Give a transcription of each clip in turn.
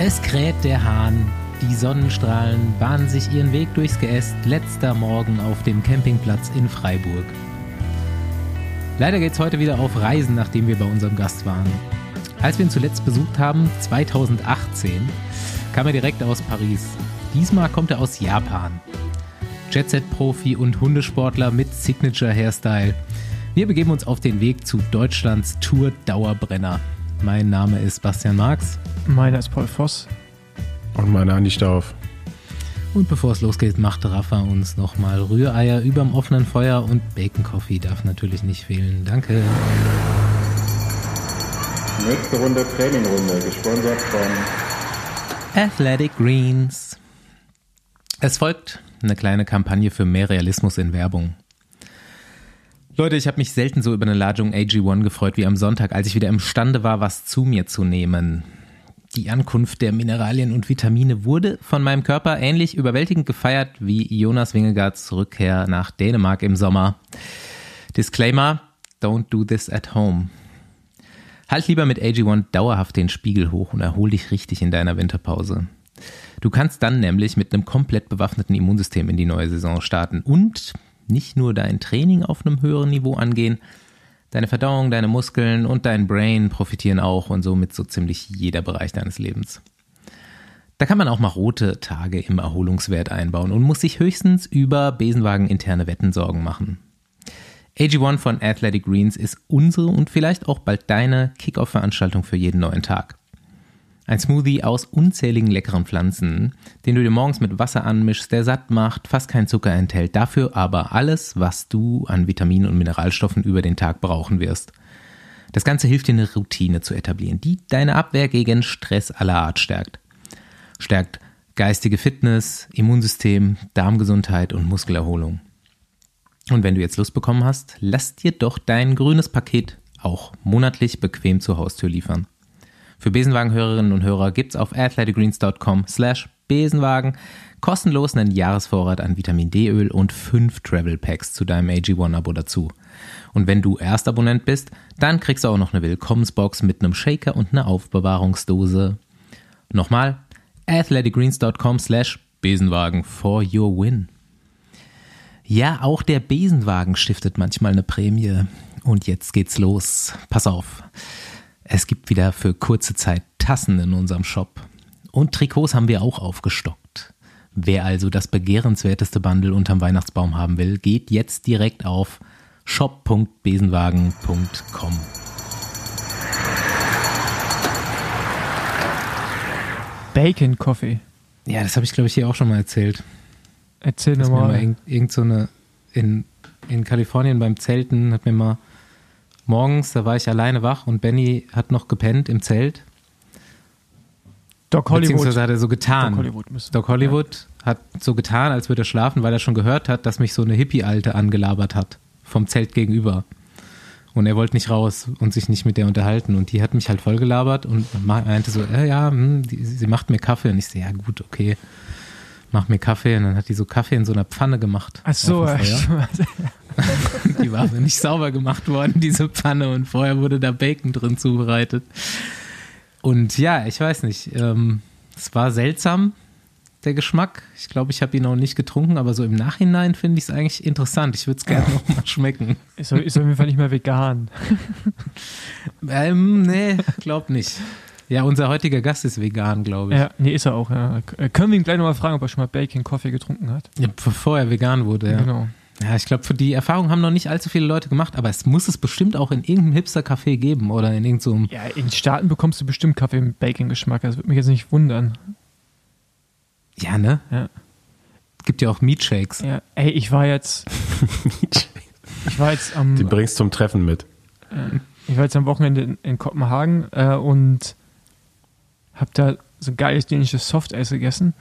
Es kräht der Hahn, die Sonnenstrahlen bahnen sich ihren Weg durchs Geäst, letzter Morgen auf dem Campingplatz in Freiburg. Leider geht's heute wieder auf Reisen, nachdem wir bei unserem Gast waren. Als wir ihn zuletzt besucht haben, 2018, kam er direkt aus Paris. Diesmal kommt er aus Japan. Jet-Set-Profi und Hundesportler mit Signature-Hairstyle. Wir begeben uns auf den Weg zu Deutschlands Tour-Dauerbrenner. Mein Name ist Bastian Marx. Meiner ist Paul Voss. Und meiner Andi Stauf. Und bevor es losgeht, macht Rafa uns nochmal Rühreier überm offenen Feuer und Bacon Coffee darf natürlich nicht fehlen. Danke. Nächste Runde Trainingrunde, gesponsert von Athletic Greens. Es folgt eine kleine Kampagne für mehr Realismus in Werbung. Leute, ich habe mich selten so über eine Ladung AG1 gefreut wie am Sonntag, als ich wieder imstande war, was zu mir zu nehmen. Die Ankunft der Mineralien und Vitamine wurde von meinem Körper ähnlich überwältigend gefeiert wie Jonas Wingegards Rückkehr nach Dänemark im Sommer. Disclaimer, don't do this at home. Halt lieber mit AG1 dauerhaft den Spiegel hoch und erhol dich richtig in deiner Winterpause. Du kannst dann nämlich mit einem komplett bewaffneten Immunsystem in die neue Saison starten und nicht nur dein Training auf einem höheren Niveau angehen, deine Verdauung, deine Muskeln und dein Brain profitieren auch und somit so ziemlich jeder Bereich deines Lebens. Da kann man auch mal rote Tage im Erholungswert einbauen und muss sich höchstens über Besenwagen interne Wetten Sorgen machen. AG1 von Athletic Greens ist unsere und vielleicht auch bald deine Kickoff-Veranstaltung für jeden neuen Tag. Ein Smoothie aus unzähligen leckeren Pflanzen, den du dir morgens mit Wasser anmischst, der satt macht, fast keinen Zucker enthält, dafür aber alles, was du an Vitaminen und Mineralstoffen über den Tag brauchen wirst. Das Ganze hilft dir eine Routine zu etablieren, die deine Abwehr gegen Stress aller Art stärkt. Stärkt geistige Fitness, Immunsystem, Darmgesundheit und Muskelerholung. Und wenn du jetzt Lust bekommen hast, lass dir doch dein grünes Paket auch monatlich bequem zur Haustür liefern. Für Besenwagen-Hörerinnen und Hörer gibt's auf athleticgreens.com slash Besenwagen kostenlos einen Jahresvorrat an Vitamin D-Öl und fünf Travel Packs zu deinem AG1-Abo dazu. Und wenn du Erstabonnent bist, dann kriegst du auch noch eine Willkommensbox mit einem Shaker und einer Aufbewahrungsdose. Nochmal, athleticgreens.com slash Besenwagen for your win. Ja, auch der Besenwagen stiftet manchmal eine Prämie. Und jetzt geht's los. Pass auf. Es gibt wieder für kurze Zeit Tassen in unserem Shop. Und Trikots haben wir auch aufgestockt. Wer also das begehrenswerteste Bundle unterm Weihnachtsbaum haben will, geht jetzt direkt auf shop.besenwagen.com. Bacon Coffee. Ja, das habe ich, glaube ich, hier auch schon mal erzählt. Erzähl nochmal. irgend, irgend so eine in, in Kalifornien beim Zelten hat mir mal morgens, da war ich alleine wach und Benny hat noch gepennt im Zelt. Doc Hollywood. Beziehungsweise hat er so getan. Doc Hollywood. Doc Hollywood hat so getan, als würde er schlafen, weil er schon gehört hat, dass mich so eine Hippie-Alte angelabert hat vom Zelt gegenüber. Und er wollte nicht raus und sich nicht mit der unterhalten. Und die hat mich halt voll gelabert und meinte so, äh, ja, hm, die, sie macht mir Kaffee. Und ich so, ja gut, okay, mach mir Kaffee. Und dann hat die so Kaffee in so einer Pfanne gemacht. Ach so, Die war nicht sauber gemacht worden, diese Pfanne. Und vorher wurde da Bacon drin zubereitet. Und ja, ich weiß nicht. Ähm, es war seltsam, der Geschmack. Ich glaube, ich habe ihn noch nicht getrunken, aber so im Nachhinein finde ich es eigentlich interessant. Ich würde es gerne noch mal schmecken. ist, auf- ist auf jeden Fall nicht mehr vegan. Ähm, nee, glaub nicht. Ja, unser heutiger Gast ist vegan, glaube ich. Ja, nee, ist er auch. Ja. Äh, Können wir ihn gleich nochmal fragen, ob er schon mal Bacon Coffee getrunken hat? Ja, bevor er vegan wurde, ja. Genau. Ja, ich glaube, für die Erfahrung haben noch nicht allzu viele Leute gemacht, aber es muss es bestimmt auch in irgendeinem Hipster-Café geben oder in irgendeinem. Ja, in den Staaten bekommst du bestimmt Kaffee mit Bacon-Geschmack. Das würde mich jetzt nicht wundern. Ja, ne? Ja. Gibt ja auch Meat-Shakes. Ja, ey, ich war jetzt, ich war jetzt am, Die bringst zum Treffen mit. ich war jetzt am Wochenende in, in Kopenhagen äh, und hab da so geiles dänisches Softeis gegessen.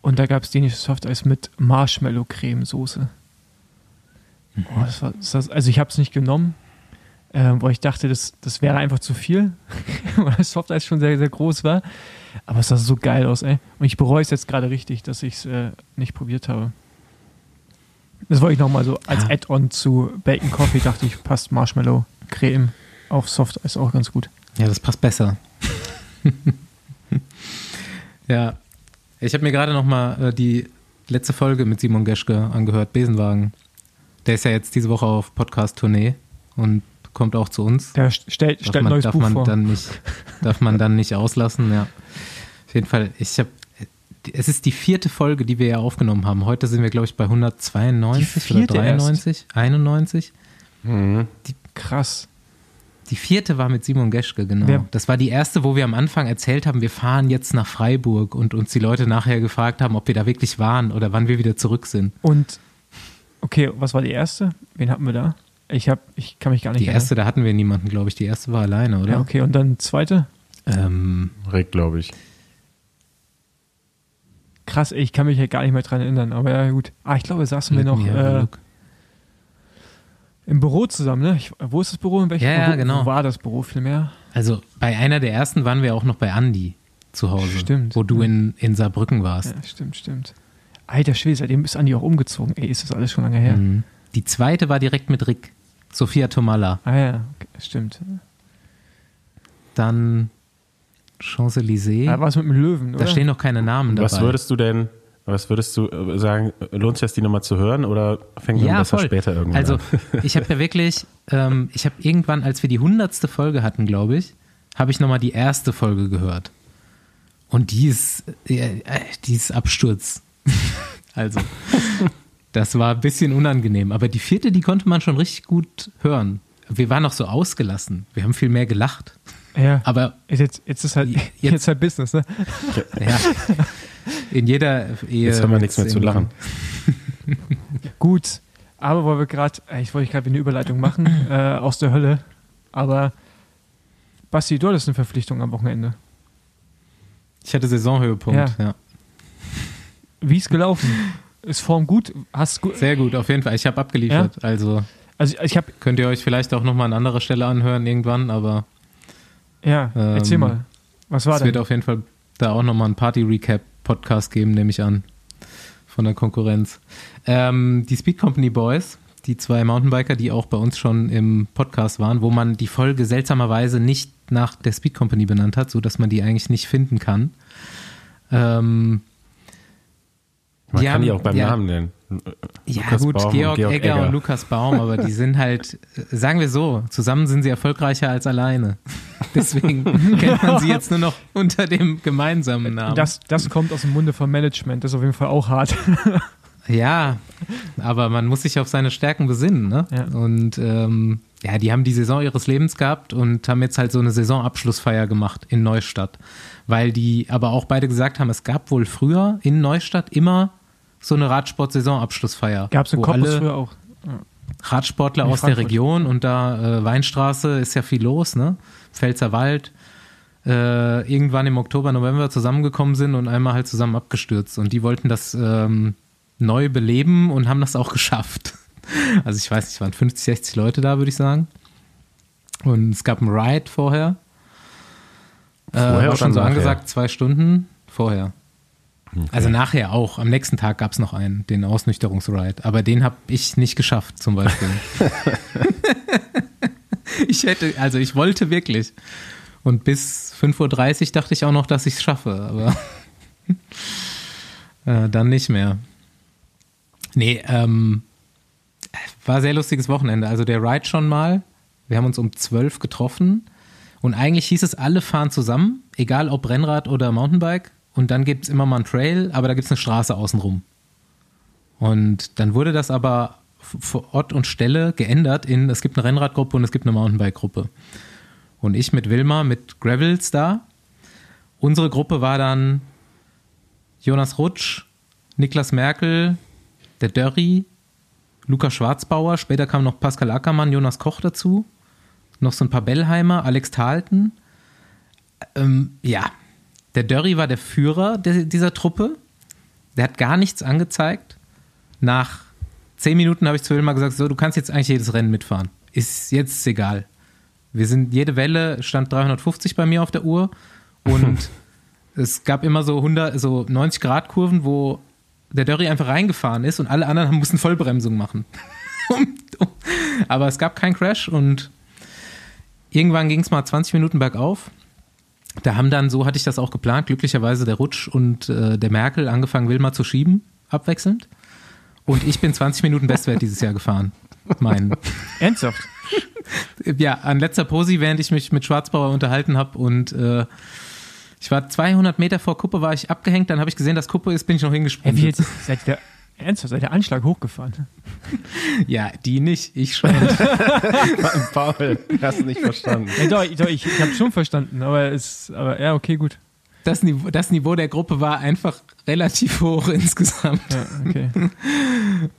Und da gab es dänisches Softeis mit Marshmallow-Cremesoße. Oh, das war, das also ich habe es nicht genommen, äh, weil ich dachte, das, das wäre einfach zu viel, weil das Softeis schon sehr, sehr groß war. Aber es sah so geil aus, ey. Und ich bereue es jetzt gerade richtig, dass ich es äh, nicht probiert habe. Das wollte ich nochmal so als Ja. Add-on zu Bacon Coffee, dachte ich, passt Marshmallow Creme auf Softeis auch ganz gut. Ja, das passt besser. Ja. Ich habe mir gerade noch mal äh, die letzte Folge mit Simon Geschke angehört, Besenwagen. Der ist ja jetzt diese Woche auf Podcast-Tournee und kommt auch zu uns. Der st- stellt, Darf stellt man, neues darf Buch man vor. dann nicht, darf man dann nicht auslassen, ja. Auf jeden Fall, ich habe, es ist die vierte Folge, die wir ja aufgenommen haben. Heute sind wir, glaube ich, bei 192 Die oder vierte erst? 93, 91. Mhm. Krass. Die vierte war mit Simon Geschke, genau. Wer- das war die erste, wo wir am Anfang erzählt haben, wir fahren jetzt nach Freiburg und uns die Leute nachher gefragt haben, ob wir da wirklich waren oder wann wir wieder zurück sind. Und, okay, was war die erste? Wen hatten wir da? Ich, hab, ich kann mich gar nicht Die erste, da hatten wir niemanden, glaube ich. Die erste war alleine, oder? Ja, okay, und dann zweite? Ähm, Rick, glaube ich. Krass, ey, ich kann mich ja gar nicht mehr dran erinnern, aber ja, gut. Ah, ich glaube, saßen wir let noch me have a äh, im Büro zusammen, ne? Ich, wo ist das Büro? In welchem Ja, ja, genau. Wo war das Büro vielmehr? Also bei einer der ersten waren wir auch noch bei Andi zu Hause. Stimmt. Wo du in, in Saarbrücken warst. Ja, stimmt, stimmt. Alter Schwede, seitdem ist Andi auch umgezogen. Ey, ist das alles schon lange her? Mhm. Die zweite war direkt mit Rick. Sophia Tomalla. Ah ja, okay, stimmt. Dann Champs-Élysées. Da war es mit dem Löwen, oder? da stehen noch keine Namen dabei. Was würdest du denn, was würdest du äh, sagen, lohnt sich das, die nochmal zu hören oder fängt man ja, besser voll. später irgendwann Also an? ich habe ja wirklich, ähm, ich habe irgendwann, als wir die hundertste Folge hatten, glaube ich, habe ich nochmal die erste Folge gehört. Und die ist, äh, äh, die ist Absturz. also, das war ein bisschen unangenehm. Aber die vierte, die konnte man schon richtig gut hören. Wir waren noch so ausgelassen. Wir haben viel mehr gelacht. Ja. Aber jetzt, jetzt ist halt, Jetzt- jetzt, halt Business, ne? ja, in jeder Ehe. Jetzt haben wir nichts mehr zu lachen. Gut. Aber weil wir gerade, ich wollte gerade eine Überleitung machen, äh, aus der Hölle. Aber Basti, du hattest eine Verpflichtung am Wochenende. Ich hatte Saisonhöhepunkt. Ja. Ja. Wie ist gelaufen? Ist Form gut? Hast gut? Sehr gut, auf jeden Fall. Ich habe abgeliefert. Also Also ich habe, könnt ihr euch vielleicht auch nochmal an anderer Stelle anhören irgendwann, aber ja, Ähm, erzähl mal. Was war es wird auf jeden Fall da auch nochmal einen Party-Recap-Podcast geben, nehme ich an, von der Konkurrenz. Ähm, die Speed Company Boys, die zwei Mountainbiker, die auch bei uns schon im Podcast waren, wo man die Folge seltsamerweise nicht nach der Speed Company benannt hat, sodass man die eigentlich nicht finden kann. Ähm, Man die kann haben- die auch beim ja. Namen nennen. Ja, Lukas gut, Baum Georg, Georg Egger, Egger. und Lukas Baum, aber die sind halt, äh, sagen wir so, zusammen sind sie erfolgreicher als alleine. Deswegen kennt man sie jetzt nur noch unter dem gemeinsamen Namen. Das, das kommt aus dem Munde vom Management, das ist auf jeden Fall auch hart. ja, aber man muss sich auf seine Stärken besinnen, ne? Ja. Und ähm, ja, die haben die Saison ihres Lebens gehabt und haben jetzt halt so eine Saisonabschlussfeier gemacht in Neustadt. Weil die aber auch beide gesagt haben, es gab wohl früher in Neustadt immer so eine Radsport-Saisonabschlussfeier. Gab es in alle- früher auch. Radsportler In aus der. Region und da äh, Weinstraße ist ja viel los, ne? Pfälzer Wald. Äh, irgendwann im Oktober, November zusammengekommen sind und einmal halt zusammen abgestürzt. Und die wollten das ähm, neu beleben und haben das auch geschafft. Also ich weiß nicht, es waren 50, 60 Leute da, würde ich sagen. Und es gab einen Ride vorher. Äh, Vorher war oder schon so nachher? angesagt, zwei Stunden vorher. Also nachher auch. Am nächsten Tag gab es noch einen, den Ausnüchterungsride. Aber den habe ich nicht geschafft, zum Beispiel. ich hätte, also ich wollte wirklich. Und bis 5.30 Uhr dachte ich auch noch, dass ich es schaffe, aber äh, dann nicht mehr. Nee, ähm, war sehr lustiges Wochenende. Also der Ride schon mal. Wir haben uns um 12 getroffen. Und eigentlich hieß es, alle fahren zusammen, egal ob Rennrad oder Mountainbike. Und dann gibt es immer mal einen Trail, aber da gibt es eine Straße außenrum. Und dann wurde das aber vor Ort und Stelle geändert in, es gibt eine Rennradgruppe und es gibt eine Mountainbike-Gruppe. Und ich mit Wilma, mit Gravels da. Unsere Gruppe war dann Jonas Rutsch, Niklas Merkel, der Dörri, Luca Schwarzbauer, später kam noch Pascal Ackermann, Jonas Koch dazu, noch so ein paar Bellheimer, Alex Talten. Ähm, ja, der Dörri war der Führer der, dieser Truppe. Der hat gar nichts angezeigt. Nach zehn Minuten habe ich zu Wilma gesagt, so, du kannst jetzt eigentlich jedes Rennen mitfahren. Ist jetzt egal. Wir sind, jede Welle stand 350 bei mir auf der Uhr und es gab immer so 100, so 90 Grad Kurven, wo der Dörri einfach reingefahren ist und alle anderen mussten Vollbremsung machen. Aber es gab keinen Crash und irgendwann ging es mal 20 Minuten bergauf. Da haben dann, so hatte ich das auch geplant, glücklicherweise der Rutsch und äh, der Merkel angefangen, Wilma zu schieben, abwechselnd. Und ich bin 20 Minuten Bestwert dieses Jahr gefahren. Mein. Ernsthaft? Ja, an letzter Posi, während ich mich mit Schwarzbauer unterhalten habe und äh, ich war 200 Meter vor Kuppe, war ich abgehängt, dann habe ich gesehen, dass Kuppe ist, bin ich noch Hey, hingesprungen. wie jetzt, seid ihr, ernsthaft, seid ihr Anschlag hochgefahren? Ja, die nicht, ich schon. Paul, hast du nicht verstanden. Ja, doch, doch, ich, ich habe schon verstanden, aber es, aber ja, okay, gut. Das Niveau, das Niveau der Gruppe war einfach relativ hoch insgesamt. Ja, okay.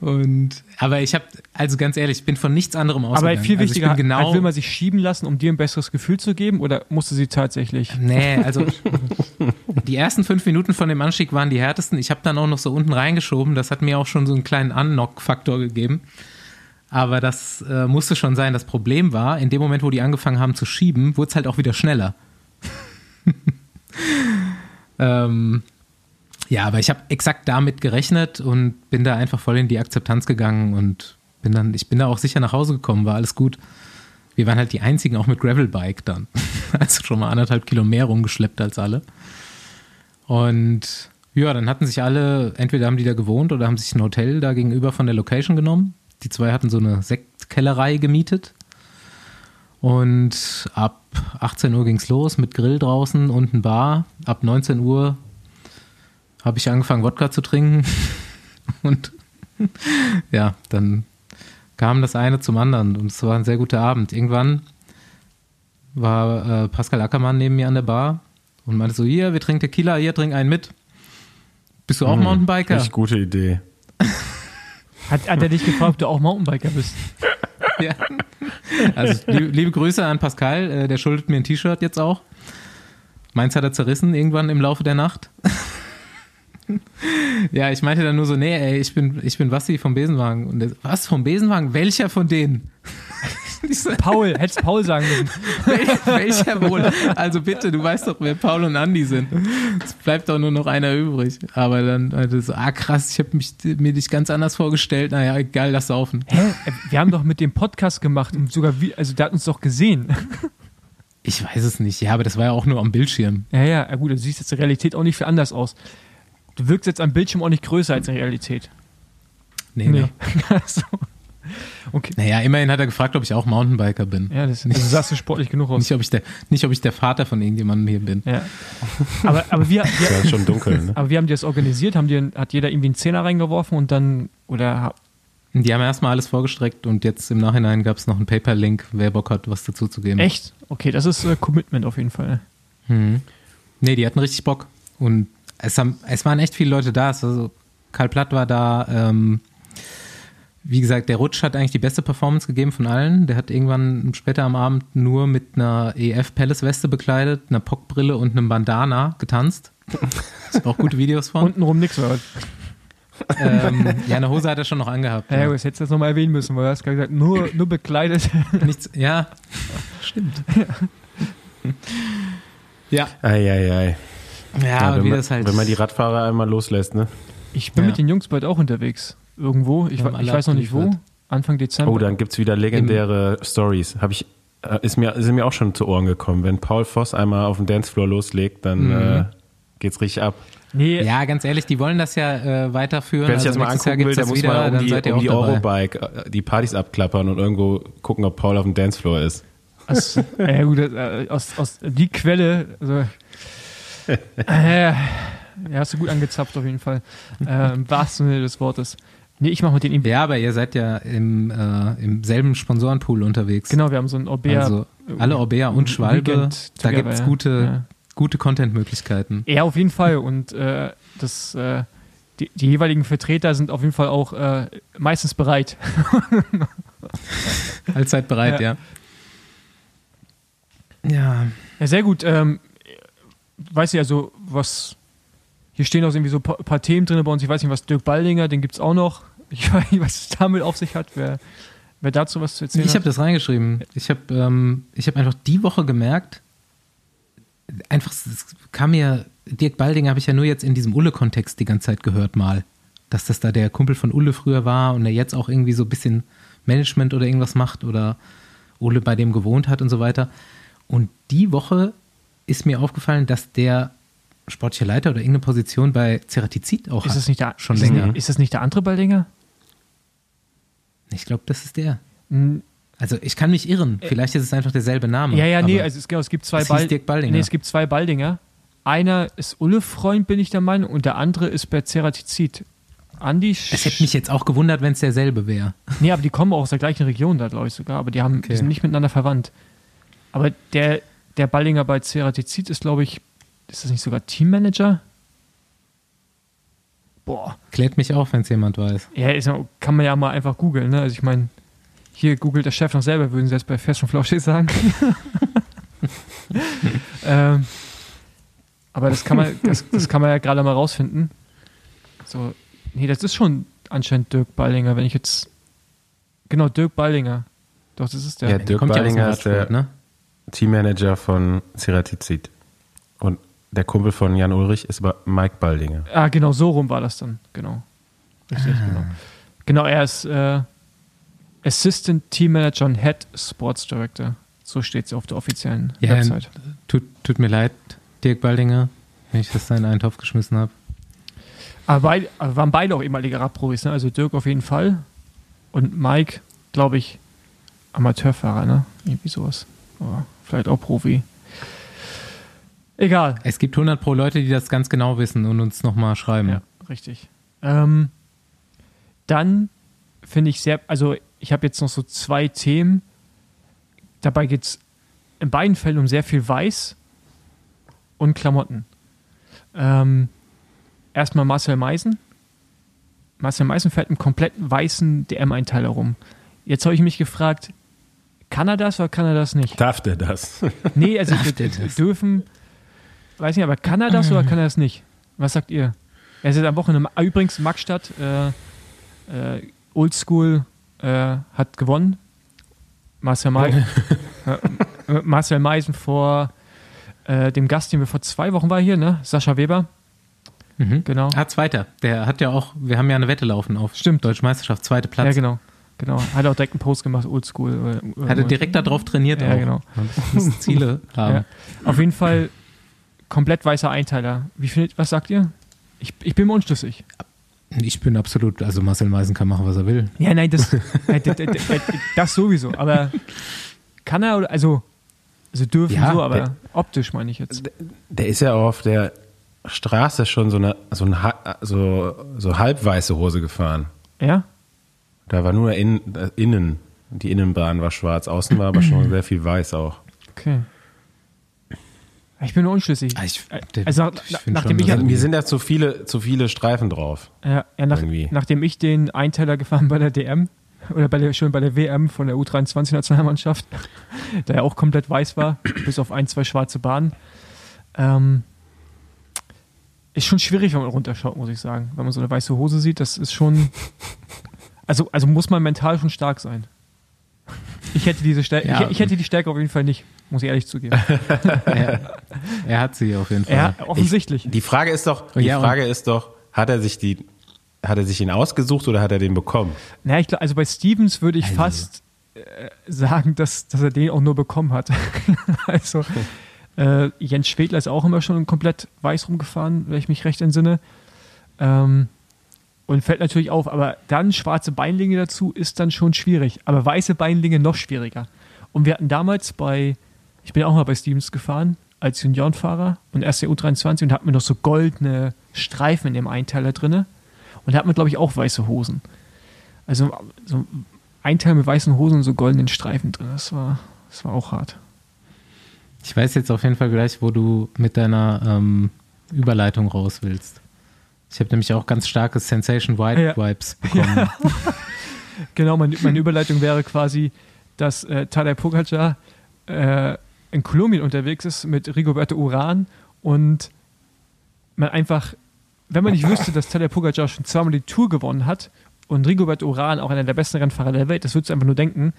Und, aber ich habe, also ganz ehrlich, ich bin von nichts anderem ausgegangen. Aber viel also ich wichtiger, bin genau, hat Wilma sich schieben lassen, um dir ein besseres Gefühl zu geben, oder musste sie tatsächlich? Nee, also die ersten fünf Minuten von dem Anstieg waren die härtesten. Ich habe dann auch noch so unten reingeschoben. Das hat mir auch schon so einen kleinen Unlock-Faktor gegeben. Aber das äh, musste schon sein. Das Problem war, in dem Moment, wo die angefangen haben zu schieben, wurde es halt auch wieder schneller. ähm, ja, aber ich habe exakt damit gerechnet und bin da einfach voll in die Akzeptanz gegangen und bin dann, ich bin da auch sicher nach Hause gekommen, war alles gut. Wir waren halt die einzigen auch mit Gravelbike dann. Also schon mal anderthalb Kilo mehr rumgeschleppt als alle. Und ja, dann hatten sich alle, entweder haben die da gewohnt oder haben sich ein Hotel da gegenüber von der Location genommen. Die zwei hatten so eine Sektkellerei gemietet. Und ab 18 Uhr ging's los mit Grill draußen und ein Bar. Ab 19 Uhr habe ich angefangen, Wodka zu trinken. Und ja, dann kam das eine zum anderen und es war ein sehr guter Abend. Irgendwann war äh, Pascal Ackermann neben mir an der Bar und meinte so, hier, wir trinken Tequila, hier, trink einen mit. Bist du auch Mountainbiker? Richtig gute Idee. Hat, hat er dich gefragt, ob du auch Mountainbiker bist? Ja. Also liebe, Grüße an Pascal, äh, der schuldet mir ein T-Shirt jetzt auch. Meins hat er zerrissen irgendwann im Laufe der Nacht. ja, ich meinte dann nur so, nee, ey, ich bin, ich bin Basti vom Besenwagen. Und der, was, vom Besenwagen? Welcher von denen? Paul, hättest Paul sagen müssen. Wel welcher wohl? Also bitte, du weißt doch, wer Paul und Andi sind. Es bleibt doch nur noch einer übrig. Aber dann halt so, ah krass, ich habe mir dich ganz anders vorgestellt. Naja, egal, lass saufen. Hä? Wir haben doch mit dem Podcast gemacht und sogar, wie, also der hat uns doch gesehen. Ich weiß es nicht. Ja, aber das war ja auch nur am Bildschirm. Ja, ja, ja, gut, du siehst jetzt in der Realität auch nicht viel anders aus. Du wirkst jetzt am Bildschirm auch nicht größer als in der Realität. Nee, nee. so. Okay. Naja, immerhin hat er gefragt, ob ich auch Mountainbiker bin. Ja, das, also sahst du sportlich genug aus. Nicht ob, ich der, nicht, ob ich der Vater von irgendjemandem hier bin. Ja. Aber, aber, wir, Ist ja wir, schon dunkel, ne? aber wie haben die das organisiert? Haben die, hat jeder irgendwie einen Zehner reingeworfen und dann, oder Die haben erstmal alles vorgestreckt und jetzt im Nachhinein gab es noch einen PayPal-Link, wer Bock hat, was dazu zu geben. echt? Okay, das ist äh, Commitment auf jeden Fall. Mhm. Nee, die hatten richtig Bock. Und es, haben, es waren echt viele Leute da. Es war so, Karl Platt war da. Ähm, wie gesagt, der Rutsch hat eigentlich die beste Performance gegeben von allen. Der hat irgendwann später am Abend nur mit einer EF Palace Weste bekleidet, einer Pockbrille und einem Bandana getanzt. Das auch gute Videos von. Untenrum nix, oder? ähm, ja, eine Hose hat er schon noch angehabt. Ja, Ja. das hättest du jetzt nochmal erwähnen müssen, weil du hast gerade gesagt, nur, nur bekleidet. Nichts, ja, stimmt. ja, Eieiei. ja, Ja, aber wenn, wie man, das halt. wenn man die Radfahrer einmal loslässt, ne? Ich bin Ja. mit den Jungs bald auch unterwegs. Irgendwo. Ich, ich weiß noch nicht wo. Anfang Dezember. Oh, dann gibt's wieder legendäre Stories. Habe ich, äh, ist mir, sind mir auch schon zu Ohren gekommen. Wenn Paul Voss einmal auf dem Dancefloor loslegt, dann äh, geht's richtig ab. nee, Ja, ganz ehrlich, die wollen das ja äh, weiterführen. Wer sich das also mal nächstes Jahr angucken will, das muss wieder, mal um dann die, seid ihr um die. Eurobike äh, die Partys abklappern und irgendwo gucken, ob Paul auf dem Dancefloor ist. aus, ja, gut, äh, aus, aus die Quelle, also, äh, ja, hast du gut angezapft auf jeden Fall. Äh, Im wahrsten Sinne des Wortes. Nee, ich mache mit denen. Ja, aber ihr seid ja im, äh, im selben Sponsorenpool unterwegs. Genau, wir haben so ein Orbea. Also alle Orbea und Schwalbe, da gibt es ja. gute, Ja. gute Content-Möglichkeiten. Ja, auf jeden Fall. Und äh, das, äh, die, die jeweiligen Vertreter sind auf jeden Fall auch äh, meistens bereit. Allzeit bereit, ja. Ja, Ja, sehr gut. Ähm, weiß ich also, was. Hier stehen auch irgendwie so ein paar, paar Themen drin bei uns. Ich weiß nicht, was Dirk Baldinger, den gibt es auch noch. Ich weiß nicht, was es damit auf sich hat. Wer, wer dazu was zu erzählen ich habe hat. das reingeschrieben. Ich habe ähm, ich hab einfach die Woche gemerkt, einfach, es kam mir, Dirk Baldinger habe ich ja nur jetzt in diesem Ulle-Kontext die ganze Zeit gehört mal, dass das da der Kumpel von Ulle früher war und er jetzt auch irgendwie so ein bisschen Management oder irgendwas macht oder Ulle bei dem gewohnt hat und so weiter. Und die Woche ist mir aufgefallen, dass der sportliche Leiter oder irgendeine Position bei Ceratizid auch Ist hat. das nicht der, schon ist das länger. nicht- Ist das nicht der andere Baldinger? Ich glaube, das ist der. Also ich kann mich irren. Vielleicht ist es einfach derselbe Name. Ja, ja, nee, also es, genau, es gibt zwei Bal- Dirk Baldinger. Nee, es gibt zwei Baldinger. Einer ist Ulle Freund, bin ich der Meinung, und der andere ist bei Ceratizid. Andi. Sch- es hätte mich jetzt auch gewundert, wenn es derselbe wäre. Nee, aber die kommen auch aus der gleichen Region da, glaube ich sogar. Aber die, haben, Okay. die sind nicht miteinander verwandt. Aber der, der Baldinger bei Ceratizid ist, glaube ich, ist das nicht sogar Teammanager? Boah. Klärt mich auf, wenn es jemand weiß. Ja, ist, kann man ja mal einfach googeln, ne? Also ich meine, hier googelt der Chef noch selber, würden sie jetzt bei Fest und Flauschig sagen. ähm, aber das kann man, das, das kann man ja gerade mal rausfinden. So, nee, das ist schon anscheinend Dirk Ballinger, wenn ich jetzt. Genau, Dirk Ballinger. Doch, das ist der. Ja, Dirk Kommt ja Ballinger ist der ne? Teammanager von Ceratizid. Der Kumpel von Jan Ulrich ist aber Mike Baldinger. Ah, genau, so rum war das dann. Genau. Richtig, genau. Genau, er ist äh, Assistant Team Manager und Head Sports Director. So steht es auf der offiziellen Ja, Website. Tut, tut mir leid, Dirk Baldinger, wenn ich das da in einen Topf geschmissen habe. Aber, beid, waren beide auch ehemalige Radprofis, ne? Also Dirk auf jeden Fall. Und Mike, glaube ich, Amateurfahrer, ne? Irgendwie sowas. Aber vielleicht auch Profi. Egal. Es gibt 100 pro Leute, die das ganz genau wissen und uns nochmal schreiben. Ja, richtig. Ähm, dann finde ich sehr, also ich habe jetzt noch so zwei Themen. Dabei geht es in beiden Fällen um sehr viel Weiß und Klamotten. Ähm, erstmal Marcel Meisen. Marcel Meisen fährt einen kompletten weißen DM-Einteiler rum. Jetzt habe ich mich gefragt, kann er das oder kann er das nicht? Darf der das? Nee, also Darf wir, der das? dürfen, weiß nicht, aber kann er das oder kann er das nicht? Was sagt ihr? Er ist jetzt am Wochenende, übrigens Magstadt, äh, äh, Oldschool äh, hat gewonnen. Marcel, Mei äh, Marcel Meisen vor äh, dem Gast, den wir vor zwei Wochen war hier, ne? Sascha Weber. Mhm. Genau. Ah, zweiter. Der hat ja auch, wir haben ja eine Wette laufen auf Stimmt. Deutsche Meisterschaft, zweite Platz. Ja, genau. Genau. Hat auch direkt einen Post gemacht, Oldschool. Äh, Hat er direkt darauf trainiert Ja, auch. genau. Ziele haben. Ja. Auf jeden Fall komplett weißer Einteiler. Wie findet, was sagt ihr? Ich, ich bin mir unschlüssig. Ich bin absolut, also Marcel Meisen kann machen, was er will. Ja, nein, das, äh, das sowieso. Aber kann er oder also, also dürfen Ja, so, aber der- optisch meine ich jetzt. Der ist ja auch auf der Straße schon so eine so, ein, ha- so, so halbweiße Hose gefahren. Ja? Da war nur in, äh, innen, die Innenbahn war schwarz, außen war aber schon sehr viel weiß auch. Okay. Ich bin nur unschlüssig. Ah, ich- Äh, also nach, ich nach, nachdem schon, ich Mir sind da zu viele, zu viele Streifen drauf. ja, ja, nach, irgendwie. nachdem ich den Einteiler gefahren bei der DM oder bei der, schon bei der WM von der U23-Nationalmannschaft, der ja auch komplett weiß war, bis auf ein, zwei schwarze Bahnen, ähm, ist schon schwierig, wenn man runterschaut, muss ich sagen. Wenn man so eine weiße Hose sieht, das ist schon. Also, also muss man mental schon stark sein. Ich hätte diese Stärke, Ja. ich, ich hätte die Stärke auf jeden Fall nicht, muss ich ehrlich zugeben. er, er hat sie auf jeden Fall. Ja, offensichtlich. Die Frage ist doch, die Ja, Frage ist doch, hat er sich die, hat er sich ihn ausgesucht oder hat er den bekommen? Na, ich glaub, also bei Stevens würde ich Also. fast äh, sagen, dass, dass er den auch nur bekommen hat. also äh, Jens Schwedler ist auch immer schon komplett weiß rumgefahren, wenn ich mich recht entsinne. Ähm, und fällt natürlich auf, aber dann schwarze Beinlinge dazu ist dann schon schwierig. Aber weiße Beinlinge noch schwieriger. Und wir hatten damals bei, ich bin auch mal bei Stevens gefahren, als Juniorenfahrer und erst der U23 und hatten wir noch so goldene Streifen in dem Einteiler drinne. Und da hatten wir, glaube ich, auch weiße Hosen. Also so ein Teil mit weißen Hosen und so goldenen Streifen drin. Das war, das war auch hart. Ich weiß jetzt auf jeden Fall gleich, wo du mit deiner ähm, Überleitung raus willst. Ich habe nämlich auch ganz starke Sensation White Ja. Vibes bekommen. Genau, meine, meine Überleitung wäre quasi, dass äh, Tadej Pogacar äh, in Kolumbien unterwegs ist mit Rigoberto Uran und man einfach, wenn man nicht wüsste, dass Tadej Pogacar schon zweimal die Tour gewonnen hat und Rigoberto Uran auch einer der besten Rennfahrer der Welt, das würdest du einfach nur denken,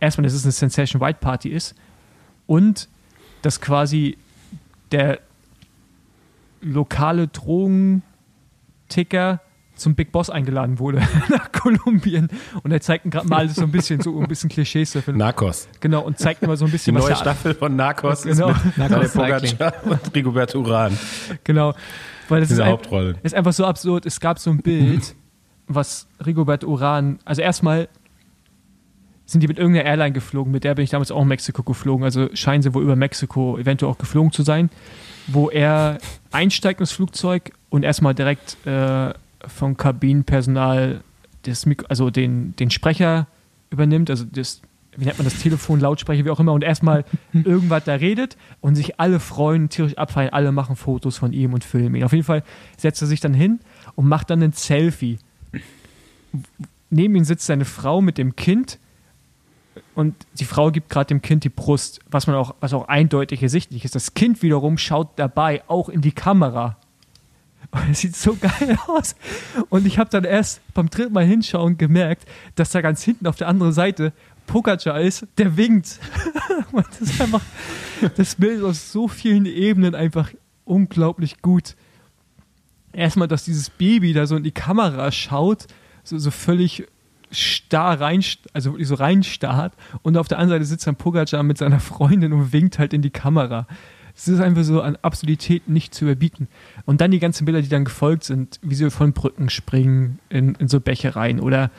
erstmal, dass es eine Sensation White Party ist und dass quasi der lokale Drogenticker zum Big Boss eingeladen wurde nach Kolumbien. Und er zeigt gerade mal alles so ein bisschen, so ein bisschen Klischees dafür. Narcos. Genau, und zeigt immer so ein Die bisschen, was neue Staffel von Narcos Genau. ist mit Narcos Pogacar und Rigoberto Uran. Genau. Weil das ist, ein, ist einfach so absurd. Es gab so ein Bild, was Rigobert Uran, also erstmal sind die mit irgendeiner Airline geflogen, mit der bin ich damals auch in Mexiko geflogen, also scheinen sie wohl über Mexiko eventuell auch geflogen zu sein, wo er einsteigt ins Flugzeug und erstmal direkt äh, vom Kabinenpersonal das Mik also den, den Sprecher übernimmt, also das, wie nennt man das, Telefon, Lautsprecher, wie auch immer, und erstmal irgendwas da redet und sich alle freuen, tierisch abfallen, alle machen Fotos von ihm und filmen ihn. Auf jeden Fall setzt er sich dann hin und macht dann ein Selfie. Neben ihm sitzt seine Frau mit dem Kind und die Frau gibt gerade dem Kind die Brust, was man auch, was auch eindeutig ersichtlich ist. Das Kind wiederum schaut dabei auch in die Kamera. Und es sieht so geil aus. Und ich habe dann erst beim dritten Mal hinschauen gemerkt, dass da ganz hinten auf der anderen Seite Pogacar ist, der winkt. Das ist einfach, das Bild ist aus so vielen Ebenen einfach unglaublich gut. Erstmal, dass dieses Baby da so in die Kamera schaut, so, so völlig starr rein, also wirklich so reinstarrt. Und auf der anderen Seite sitzt dann Pogacar mit seiner Freundin und winkt halt in die Kamera. Es ist einfach so an Absurdität nicht zu überbieten. Und dann die ganzen Bilder, die dann gefolgt sind, wie sie von Brücken springen in, in so Bächereien oder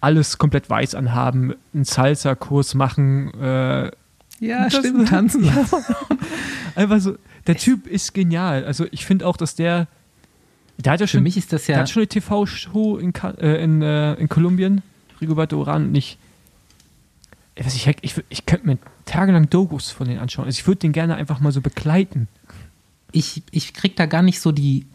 alles komplett weiß anhaben, einen Salsa-Kurs machen. Äh, Ja, stimmt, tanzen. Ja. einfach so, der Typ ist genial. Also ich finde auch, dass der, der hat ja Für schon, mich ist das der ja. hat schon eine TV-Show in, äh, in, äh, in Kolumbien, Rigoberto Uran, nicht. Ich, weiß, ich, ich, ich könnte mir tagelang Dogus von denen anschauen. Also ich würde den gerne einfach mal so begleiten. ich, ich krieg da gar nicht so die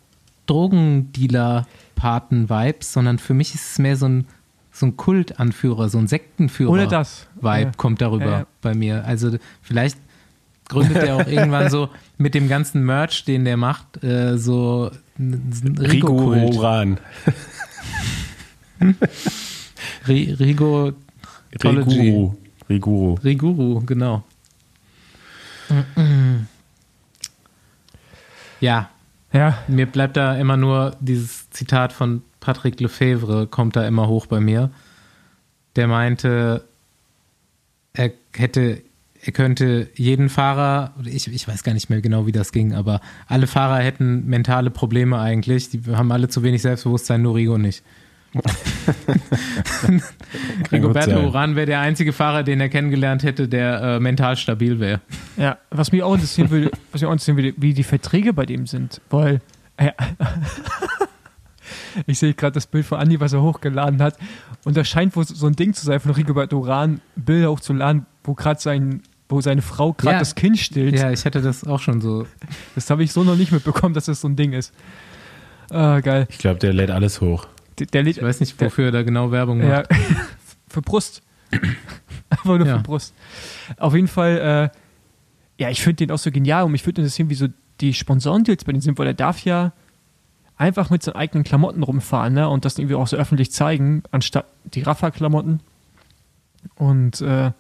Drogendealer-Paten-Vibes, sondern für mich ist es mehr so ein, so ein Kultanführer, so ein Sektenführer. Oder das. Vibe Ja. kommt darüber Ja, ja. bei mir. Also vielleicht gründet er auch irgendwann so mit dem ganzen Merch, den der macht, äh, so ein Rigo. Ri- Rigo Riguru. Riguru. Riguru, genau. Ja, Ja, mir bleibt da immer nur dieses Zitat von Patrick Lefevre, kommt da immer hoch bei mir. Der meinte, er hätte, er könnte jeden Fahrer, ich, ich weiß gar nicht mehr genau, wie das ging, aber alle Fahrer hätten mentale Probleme eigentlich. Die haben alle zu wenig Selbstbewusstsein, nur Rigo nicht. Rigoberto. Uran wäre der einzige Fahrer, den er kennengelernt hätte, der äh, mental stabil wäre. ja. Was mich auch interessieren würde, was mich auch interessieren würde, wie die Verträge bei dem sind. Weil, äh, ich sehe gerade das Bild von Andi, was er hochgeladen hat. Und da scheint wohl so ein Ding zu sein von Rigoberto Uran, Bilder hochzuladen, wo gerade sein, wo seine Frau gerade Ja. das Kind stillt. Ja, ich hätte das auch schon so. Das habe ich so noch nicht mitbekommen, dass das so ein Ding ist. Ah, geil. Ich glaube, der lädt alles hoch. Der, der Ich weiß nicht, wofür er da genau Werbung macht. ja, für Brust. Einfach nur Ja. für Brust. Auf jeden Fall, äh, ja, ich finde den auch so genial und mich würde interessieren, wie so die Sponsorendeals bei denen sind, weil er darf ja einfach mit seinen eigenen Klamotten rumfahren ne? und das irgendwie auch so öffentlich zeigen, anstatt die Rafa-Klamotten. Und äh,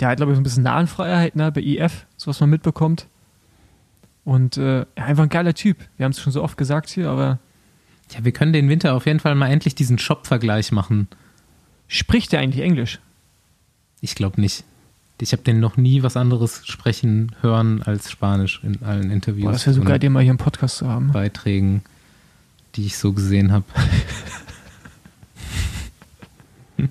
der hat, glaube ich, so ein bisschen Nahenfreiheit ne? bei IF, so was man mitbekommt. Und äh, einfach ein geiler Typ. Wir haben es schon so oft gesagt hier, aber Ja, wir können den Winter auf jeden Fall mal endlich diesen Shop-Vergleich machen. spricht der eigentlich Englisch? Ich glaube nicht. Ich habe den noch nie was anderes sprechen hören als Spanisch in allen Interviews Boah, das wäre so geil, den mal hier im Podcast zu haben. Beiträgen, die ich so gesehen habe.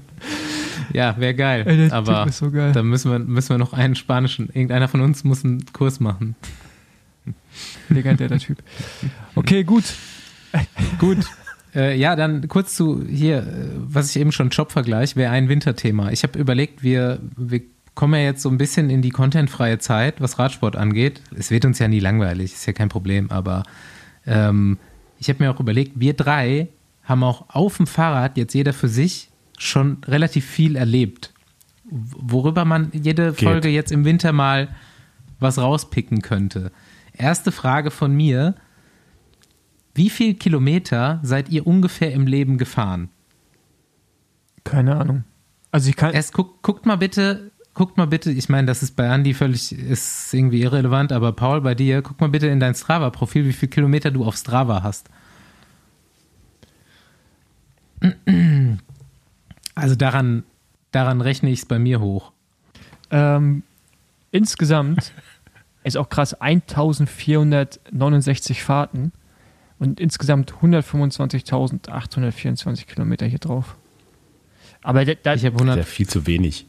ja, wäre geil. Ey, der Aber so geil. da müssen wir, müssen wir noch einen spanischen, irgendeiner von uns muss einen Kurs machen. Legendärer Typ. Okay, gut. Gut. Äh, ja, dann kurz zu hier, äh, was ich eben schon Jobvergleich, wäre ein Winterthema. Ich habe überlegt, wir, wir kommen ja jetzt so ein bisschen in die contentfreie Zeit, was Radsport angeht. Es wird uns ja nie langweilig, ist ja kein Problem, aber ähm, ich habe mir auch überlegt, wir drei haben auch auf dem Fahrrad jetzt jeder für sich schon relativ viel erlebt. Worüber man jede Geht. Folge jetzt im Winter mal was rauspicken könnte. Erste Frage von mir. Wie viel Kilometer seid ihr ungefähr im Leben gefahren? Keine Ahnung. Also ich kann. Erst guckt, guckt mal bitte, guckt mal bitte, ich meine, das ist bei Andy völlig, ist irgendwie irrelevant, aber Paul, bei dir, guck mal bitte in dein Strava-Profil, wie viel Kilometer du auf Strava hast. Also daran, daran rechne ich es bei mir hoch. Ähm, insgesamt ist auch krass 1469 Fahrten und insgesamt 125.824 Kilometer hier drauf. Aber da, da, Ich habe Das ist 100. ja viel zu wenig.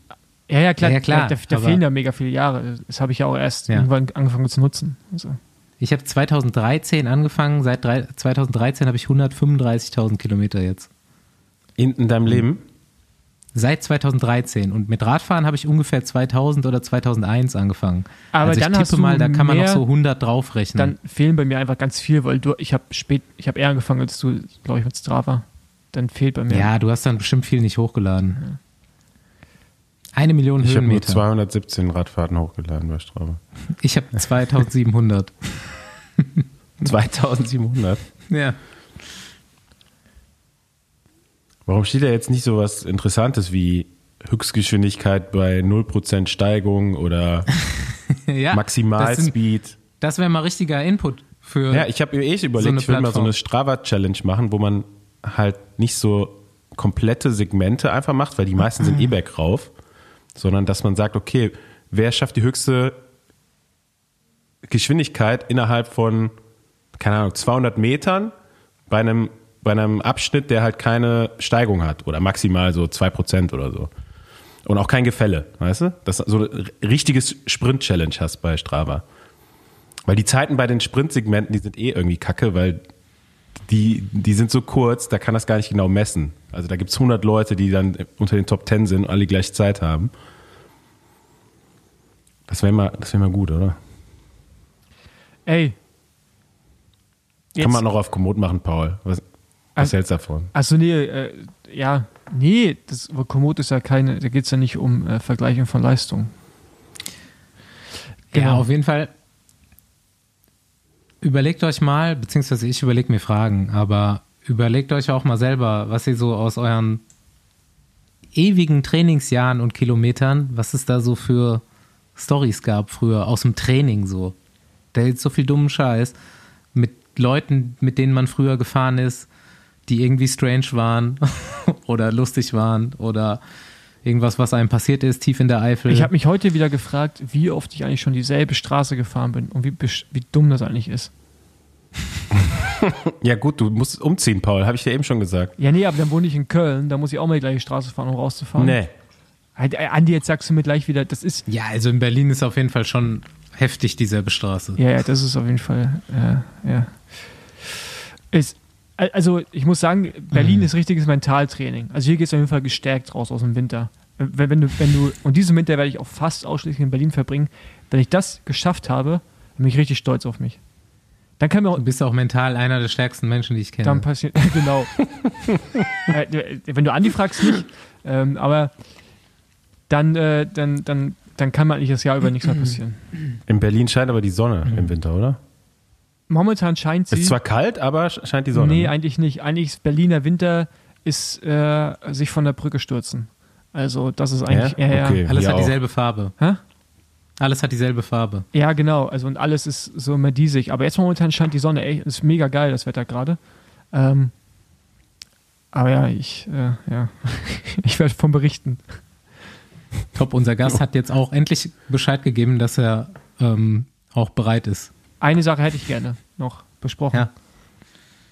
ja, ja, klar, Ja, ja, klar, da, da fehlen ja mega viele Jahre. Das habe ich ja auch erst Ja. irgendwann angefangen zu nutzen. Also, Ich habe 2013 angefangen. Seit drei, 2013 habe ich 135.000 Kilometer jetzt. In, in deinem Leben? Seit 2013. Und mit Radfahren habe ich ungefähr 2000 oder 2001 angefangen. Aber also ich dann tippe hast du mal, da kann man noch so 100 draufrechnen. dann fehlen bei mir einfach ganz viel, weil du, ich habe spät, ich habe eher angefangen als du, glaube ich, mit Strava. Dann fehlt bei mir. ja, du hast dann bestimmt viel nicht hochgeladen. Eine Million Ich habe nur Höhenmeter. 217 Radfahrten hochgeladen bei Strava. Ich habe 2700. 2700? ja. Warum steht da jetzt nicht so was Interessantes wie Höchstgeschwindigkeit bei 0% Steigung oder ja. Das, Maximalspeed? das wäre mal richtiger Input für. Ja, ich habe mir eh So überlegt, eine ich will mal so eine Strava-Challenge machen, wo man halt nicht so komplette Segmente einfach macht, weil die meisten sind eh bergauf, sondern dass man sagt, okay, wer schafft die höchste Geschwindigkeit innerhalb von, keine Ahnung, 200 Metern bei einem, bei einem Abschnitt, der halt keine Steigung hat oder maximal so 2% oder so. Und auch kein Gefälle, weißt du? Dass du so ein richtiges Sprint-Challenge hast bei Strava. Weil die Zeiten bei den Sprintsegmenten, die sind eh irgendwie kacke, weil die, die sind so kurz, da kann das gar nicht genau messen. Also da gibt's 100 Leute, die dann unter den Top 10 sind und alle die gleiche Zeit haben. Das wäre mal, das wär mal gut, oder? Ey. Kann man noch auf Komoot machen, Paul. Was, was Also- hältst du davon? Achso, nee, äh, ja, nee, das Komoot ist ja keine, da geht es ja nicht um äh, Vergleichung von Leistung. Ja, Genau. auf jeden Fall. Überlegt euch mal, beziehungsweise ich überlege mir Fragen, aber überlegt euch auch mal selber, was ihr so aus euren ewigen Trainingsjahren und Kilometern, was es da so für Stories gab früher aus dem Training so. Da ist so viel dummen Scheiß mit Leuten, mit denen man früher gefahren ist, die irgendwie strange waren oder lustig waren oder irgendwas, was einem passiert ist, tief in der Eifel. Ich habe mich heute wieder gefragt, wie oft ich eigentlich schon dieselbe Straße gefahren bin und wie, wie dumm das eigentlich ist. Ja gut, du musst umziehen, Paul, habe ich dir eben schon gesagt. Ja, nee, aber dann wohne ich in Köln, da muss ich auch mal die gleiche Straße fahren, um rauszufahren. Nee. Halt, äh, Andi, jetzt sagst du mir gleich wieder, das ist, Ja, also in Berlin ist auf jeden Fall schon heftig dieselbe Straße. ja, ja, das ist auf jeden Fall, äh, ja. Ist, also ich muss sagen, Berlin Mhm. ist richtiges Mentaltraining. Also hier geht es auf jeden Fall gestärkt raus aus dem Winter. Wenn, wenn, du, wenn du, und diesen Winter werde ich auch fast ausschließlich in Berlin verbringen. Wenn ich das geschafft habe, bin ich richtig stolz auf mich. Dann kann mir Du bist auch mental einer der stärksten Menschen, die ich kenne. dann passiert, genau. äh, wenn du Andi fragst, nicht. Ähm, aber dann, äh, dann, dann, dann kann man eigentlich das Jahr über nichts mehr passieren. In Berlin scheint aber die Sonne im Winter, oder? Momentan scheint sie. Ist zwar kalt, aber scheint die Sonne. nee, ne? eigentlich nicht. Eigentlich ist Berliner Winter ist äh, sich von der Brücke stürzen. Also das ist eigentlich. Ja? Ja, Okay. Alles hat auch. dieselbe Farbe. Hä? Alles hat dieselbe Farbe. ja, genau. Also und alles ist so immer diesig. Aber jetzt momentan scheint die Sonne. Ey, ist mega geil, das Wetter gerade. Ähm, aber ja, ich, äh, ja, ich werde von berichten. Top, unser Gast hat jetzt auch endlich Bescheid gegeben, dass er ähm, auch bereit ist. Eine Sache hätte ich gerne noch besprochen. Ja.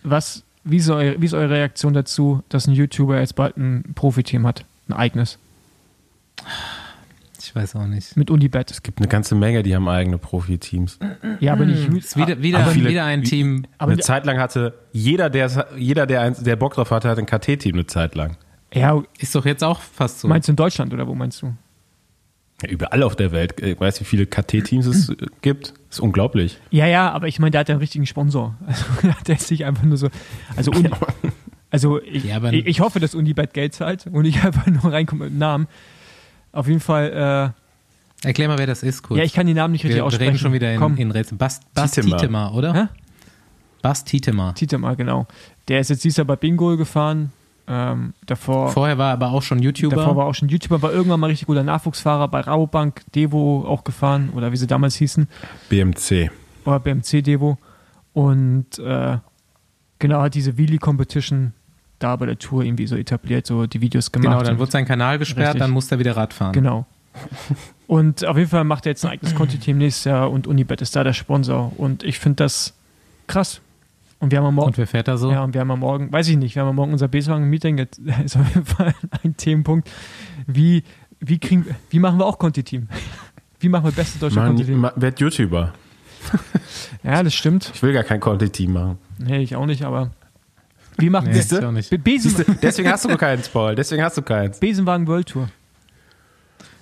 Was, wie, ist eure, wie ist eure Reaktion dazu, dass ein YouTuber jetzt bald ein Profiteam hat? Ein eigenes. Ich weiß auch nicht. Mit Unibet. Es gibt eine ganze Menge, die haben eigene Profiteams. Ja, aber nicht. Ist wieder, wieder, aber viele- wieder ein Team. Aber eine Zeit lang hatte jeder, der, jeder, der, eins, der Bock drauf hatte, hat ein KT-Team eine Zeit lang. ja, Ist doch jetzt auch fast so. meinst du in Deutschland oder wo meinst du? Ja, überall auf der Welt. Ich weiß, wie viele KT-Teams es äh, gibt. Das ist unglaublich. Ja, ja, aber ich meine, der hat ja einen richtigen Sponsor. Also der ist nicht einfach nur so. Also, Uni, also ich, Ja, aber- ich, ich hoffe, dass Unibet Geld zahlt und ich einfach nur reinkomme mit dem Namen. Auf jeden Fall, Erklär mal, wer das ist, äh, kurz. ja, ich kann die Namen nicht richtig wir, wir aussprechen. reden schon wieder in, Komm, in Rätsel. Bas, Bas Tietemar. Tietemar, oder? Hä? Bas Tietemar. Tietemar, genau. Der ist jetzt dieses Jahr bei Bingo gefahren. Ähm, davor, Vorher war er aber auch schon YouTuber. davor war auch schon YouTuber, war irgendwann mal richtig guter Nachwuchsfahrer bei Rabobank, Devo auch gefahren oder wie sie damals hießen. BMC. oder BMC Devo und äh, genau hat diese Wheelie Competition da bei der Tour irgendwie so etabliert, so die Videos gemacht. Genau, dann wird sein Kanal gesperrt, Richtig. dann muss er wieder Rad fahren. Genau. Und auf jeden Fall macht er jetzt ein eigenes Conti-Team nächstes Jahr und Unibet ist da der Sponsor. Und ich finde das krass. Und wir haben am Morgen, Und wer fährt da so? ja, und wir haben am Morgen, weiß ich nicht, wir haben am Morgen unser Besagen-Meeting, jetzt ist auf jeden Fall ein Themenpunkt. Wie, wie, kriegen, wie machen wir auch Conti-Team? Wie machen wir beste deutsche Conti-Team? werd YouTuber. Ja, das stimmt. Ich will gar kein Content-Team machen. Nee, ich auch nicht, aber wie machen Nee, wir ich auch nicht. Be- Besen, Siehst du, deswegen hast du keins, Paul. Deswegen hast du keins. Besenwagen World Tour.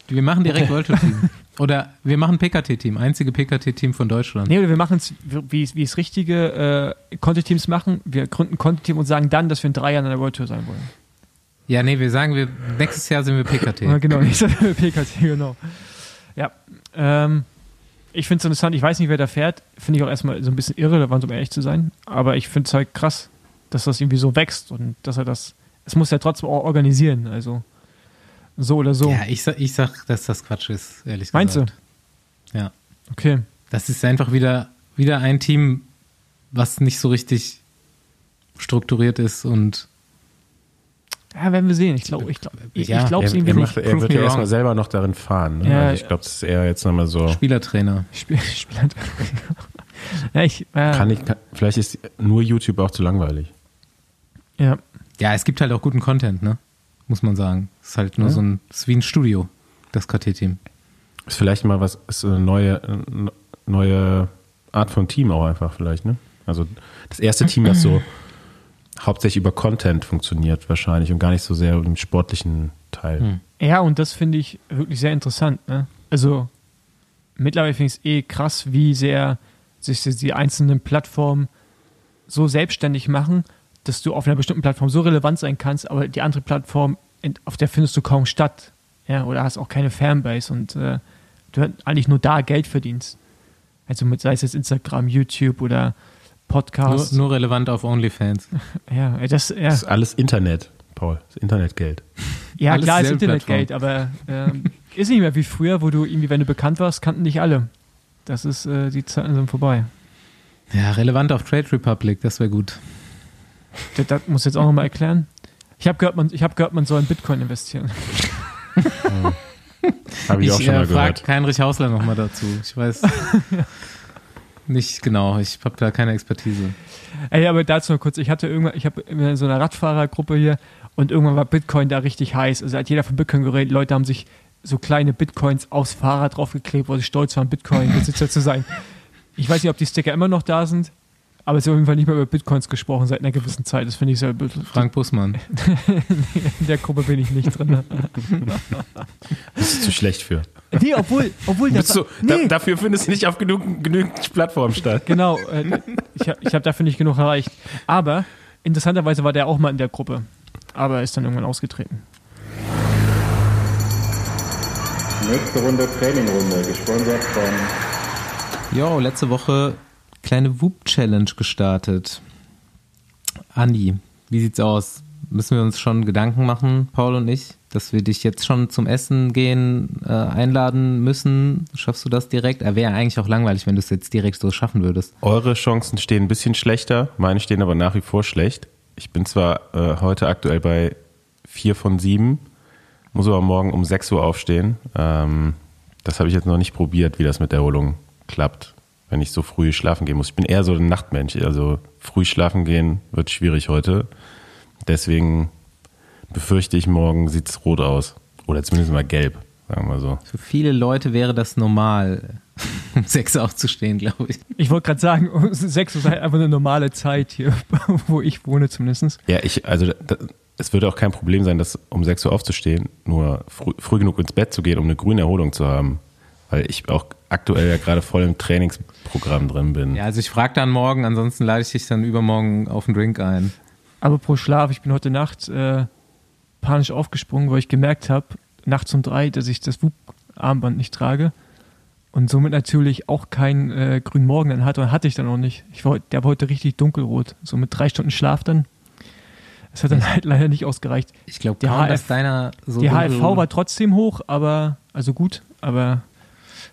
Wir machen direkt World Tour Team. Oder wir machen PKT-Team, einzige PKT-Team von Deutschland. Nee, oder wir machen es, wie, wie es richtige äh, Conti-Teams machen. Wir gründen ein Conti-Team und sagen dann, dass wir in drei Jahren an der World Tour sein wollen. Ja, nee, wir sagen, wir nächstes Jahr sind wir PKT. Ja, genau, nicht so PKT, genau. Ja, ähm, ich finde es interessant. Ich weiß nicht, wer da fährt. Finde ich auch erstmal so ein bisschen irrelevant, um ehrlich zu sein. Aber ich finde es halt krass, dass das irgendwie so wächst und dass er das. Es muss ja trotzdem auch organisieren. Also so oder so. Ja, ich sag, ich sag, dass das Quatsch ist, ehrlich Meinst du? gesagt. Ja. Okay. Das ist einfach wieder, wieder ein Team, was nicht so richtig strukturiert ist und Ja, werden wir sehen. Ich glaube, ich glaube, ich, Ja, ich glaube es Er, irgendwie nicht. er wird ja erstmal selber noch darin fahren. Ne? Ja, also ich glaube, das ist eher jetzt nochmal so. Spielertrainer. Spiel, Spieler. ja, ich. Äh, Kann ich, kann, vielleicht ist nur YouTube auch zu langweilig. Ja. Ja, es gibt halt auch guten Content, ne? Muss man sagen. Es ist halt nur Ja. so ein, ist wie ein Studio, das KT-Team. Ist vielleicht mal was, ist eine neue, neue Art von Team auch einfach vielleicht, ne? Also das erste Team, das so hauptsächlich über Content funktioniert wahrscheinlich und gar nicht so sehr im sportlichen Teil. Hm. Ja, und das finde ich wirklich sehr interessant. Ne? Also mittlerweile finde ich es eh krass, wie sehr sich die einzelnen Plattformen so selbstständig machen, dass du auf einer bestimmten Plattform so relevant sein kannst, aber die andere Plattform, auf der findest du kaum statt. Ja, oder hast auch keine Fanbase und äh, du halt eigentlich nur da Geld verdienst. Also mit, sei es jetzt Instagram, YouTube oder Nur, Podcasts. nur relevant auf OnlyFans. ja, das, ja. Das ist alles Internet, Paul. Das ist Internetgeld. Ja, Alles klar, ist Internetgeld, aber ähm, ist nicht mehr wie früher, wo du irgendwie, wenn du bekannt warst, kannten dich alle. Das ist, äh, die Zeiten sind vorbei. Ja, relevant auf Trade Republic, das wäre gut. Das, das muss ich jetzt auch nochmal erklären. Ich habe gehört, man, ich hab gehört, man soll in Bitcoin investieren. Habe ich, auch schon äh, mal gehört. Heinrich Hausler nochmal dazu. Ich weiß nicht genau, ich habe da keine Expertise. Ey, aber dazu noch kurz, ich hatte irgendwann, ich habe in so einer Radfahrergruppe hier und irgendwann war Bitcoin da richtig heiß. Also hat jeder von Bitcoin geredet, Leute haben sich so kleine Bitcoins aufs Fahrrad draufgeklebt, weil sie stolz waren, Bitcoin-Besitzer zu sein. Ich weiß nicht, ob die Sticker immer noch da sind, aber es ist auf jeden Fall nicht mehr über Bitcoins gesprochen seit einer gewissen Zeit. Das finde ich sehr blöd. Frank Bussmann. In der Gruppe bin ich nicht drin. Das ist zu schlecht für. Nee, obwohl, obwohl der Bist du, nee, da, dafür findest du nicht auf genug, genügend Plattformen statt. genau, äh, ich habe ich hab dafür nicht genug erreicht. Aber interessanterweise war der auch mal in der Gruppe. Aber er ist dann irgendwann ausgetreten. Nächste Runde Trainingrunde, gesponsert von Jo, letzte Woche kleine Whoop-Challenge gestartet. Andi, wie sieht's aus? Müssen wir uns schon Gedanken machen, Paul und ich, dass wir dich jetzt schon zum Essen gehen äh, einladen müssen? Schaffst du das direkt? Er wäre eigentlich auch langweilig, wenn du es jetzt direkt so schaffen würdest. Eure Chancen stehen ein bisschen schlechter, meine stehen aber nach wie vor schlecht. Ich bin zwar äh, heute aktuell bei vier von sieben, muss aber morgen um 6 Uhr aufstehen. Ähm, das habe ich jetzt noch nicht probiert, wie das mit der Erholung klappt, wenn ich so früh schlafen gehen muss. Ich bin eher so ein Nachtmensch, also früh schlafen gehen wird schwierig heute. Deswegen befürchte ich, morgen sieht es rot aus. Oder zumindest mal gelb, sagen wir mal so. Für viele Leute wäre das normal, um sechs aufzustehen, glaube ich. Ich wollte gerade sagen, um sechs Uhr ist halt einfach eine normale Zeit hier, wo ich wohne zumindest. Ja, ich, also da, es würde auch kein Problem sein, das um 6 Uhr aufzustehen, nur früh, früh genug ins Bett zu gehen, um eine grüne Erholung zu haben. Weil ich auch aktuell ja gerade voll im Trainingsprogramm drin bin. Ja, also ich frage dann morgen, ansonsten lade ich dich dann übermorgen auf einen Drink ein. Aber pro Schlaf, ich bin heute Nacht äh, panisch aufgesprungen, weil ich gemerkt habe, nachts um drei, dass ich das WUP-Armband nicht trage. Und somit natürlich auch keinen äh, grünen Morgen dann hatte. Und hatte ich dann auch nicht. Ich war, der war heute richtig dunkelrot. So mit drei Stunden Schlaf dann. Das hat dann halt leider nicht ausgereicht. Ich glaube Die kaum, HF dass deiner so Die dunkel- HFV war trotzdem hoch, aber, also gut, aber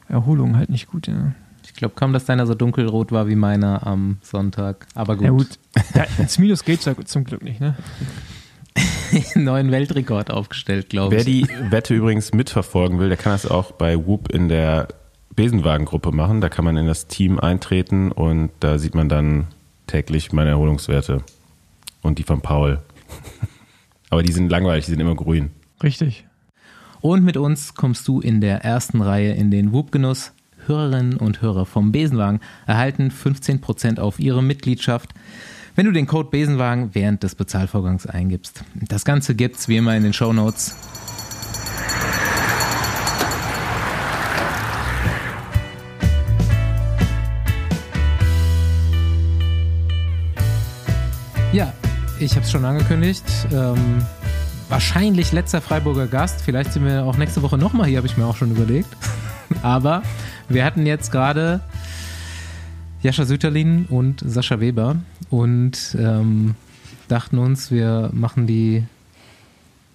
Erholung halt nicht gut, ja. Ich glaube kaum, dass deiner so dunkelrot war wie meiner am Sonntag. Aber gut. Ja gut, ja, ins Minus geht's ja zum Glück nicht, ne? neuen Weltrekord aufgestellt, glaube Wer ich. die Wette übrigens mitverfolgen will, der kann das auch bei Whoop in der Besenwagengruppe machen. Da kann man in das Team eintreten und da sieht man dann täglich meine Erholungswerte und die von Paul. Aber die sind langweilig, die sind immer grün. Richtig. Und mit uns kommst du in der ersten Reihe in den Whoop-Genuss. Hörerinnen und Hörer vom Besenwagen erhalten 15% auf ihre Mitgliedschaft, wenn du den Code Besenwagen während des Bezahlvorgangs eingibst. Das Ganze gibt's wie immer in den Show Notes. Ja, ich habe es schon angekündigt. Ähm, wahrscheinlich letzter Freiburger Gast. Vielleicht sind wir auch nächste Woche nochmal hier, habe ich mir auch schon überlegt. Aber wir hatten jetzt gerade Jascha Süterlin und Sascha Weber und ähm, dachten uns, wir machen die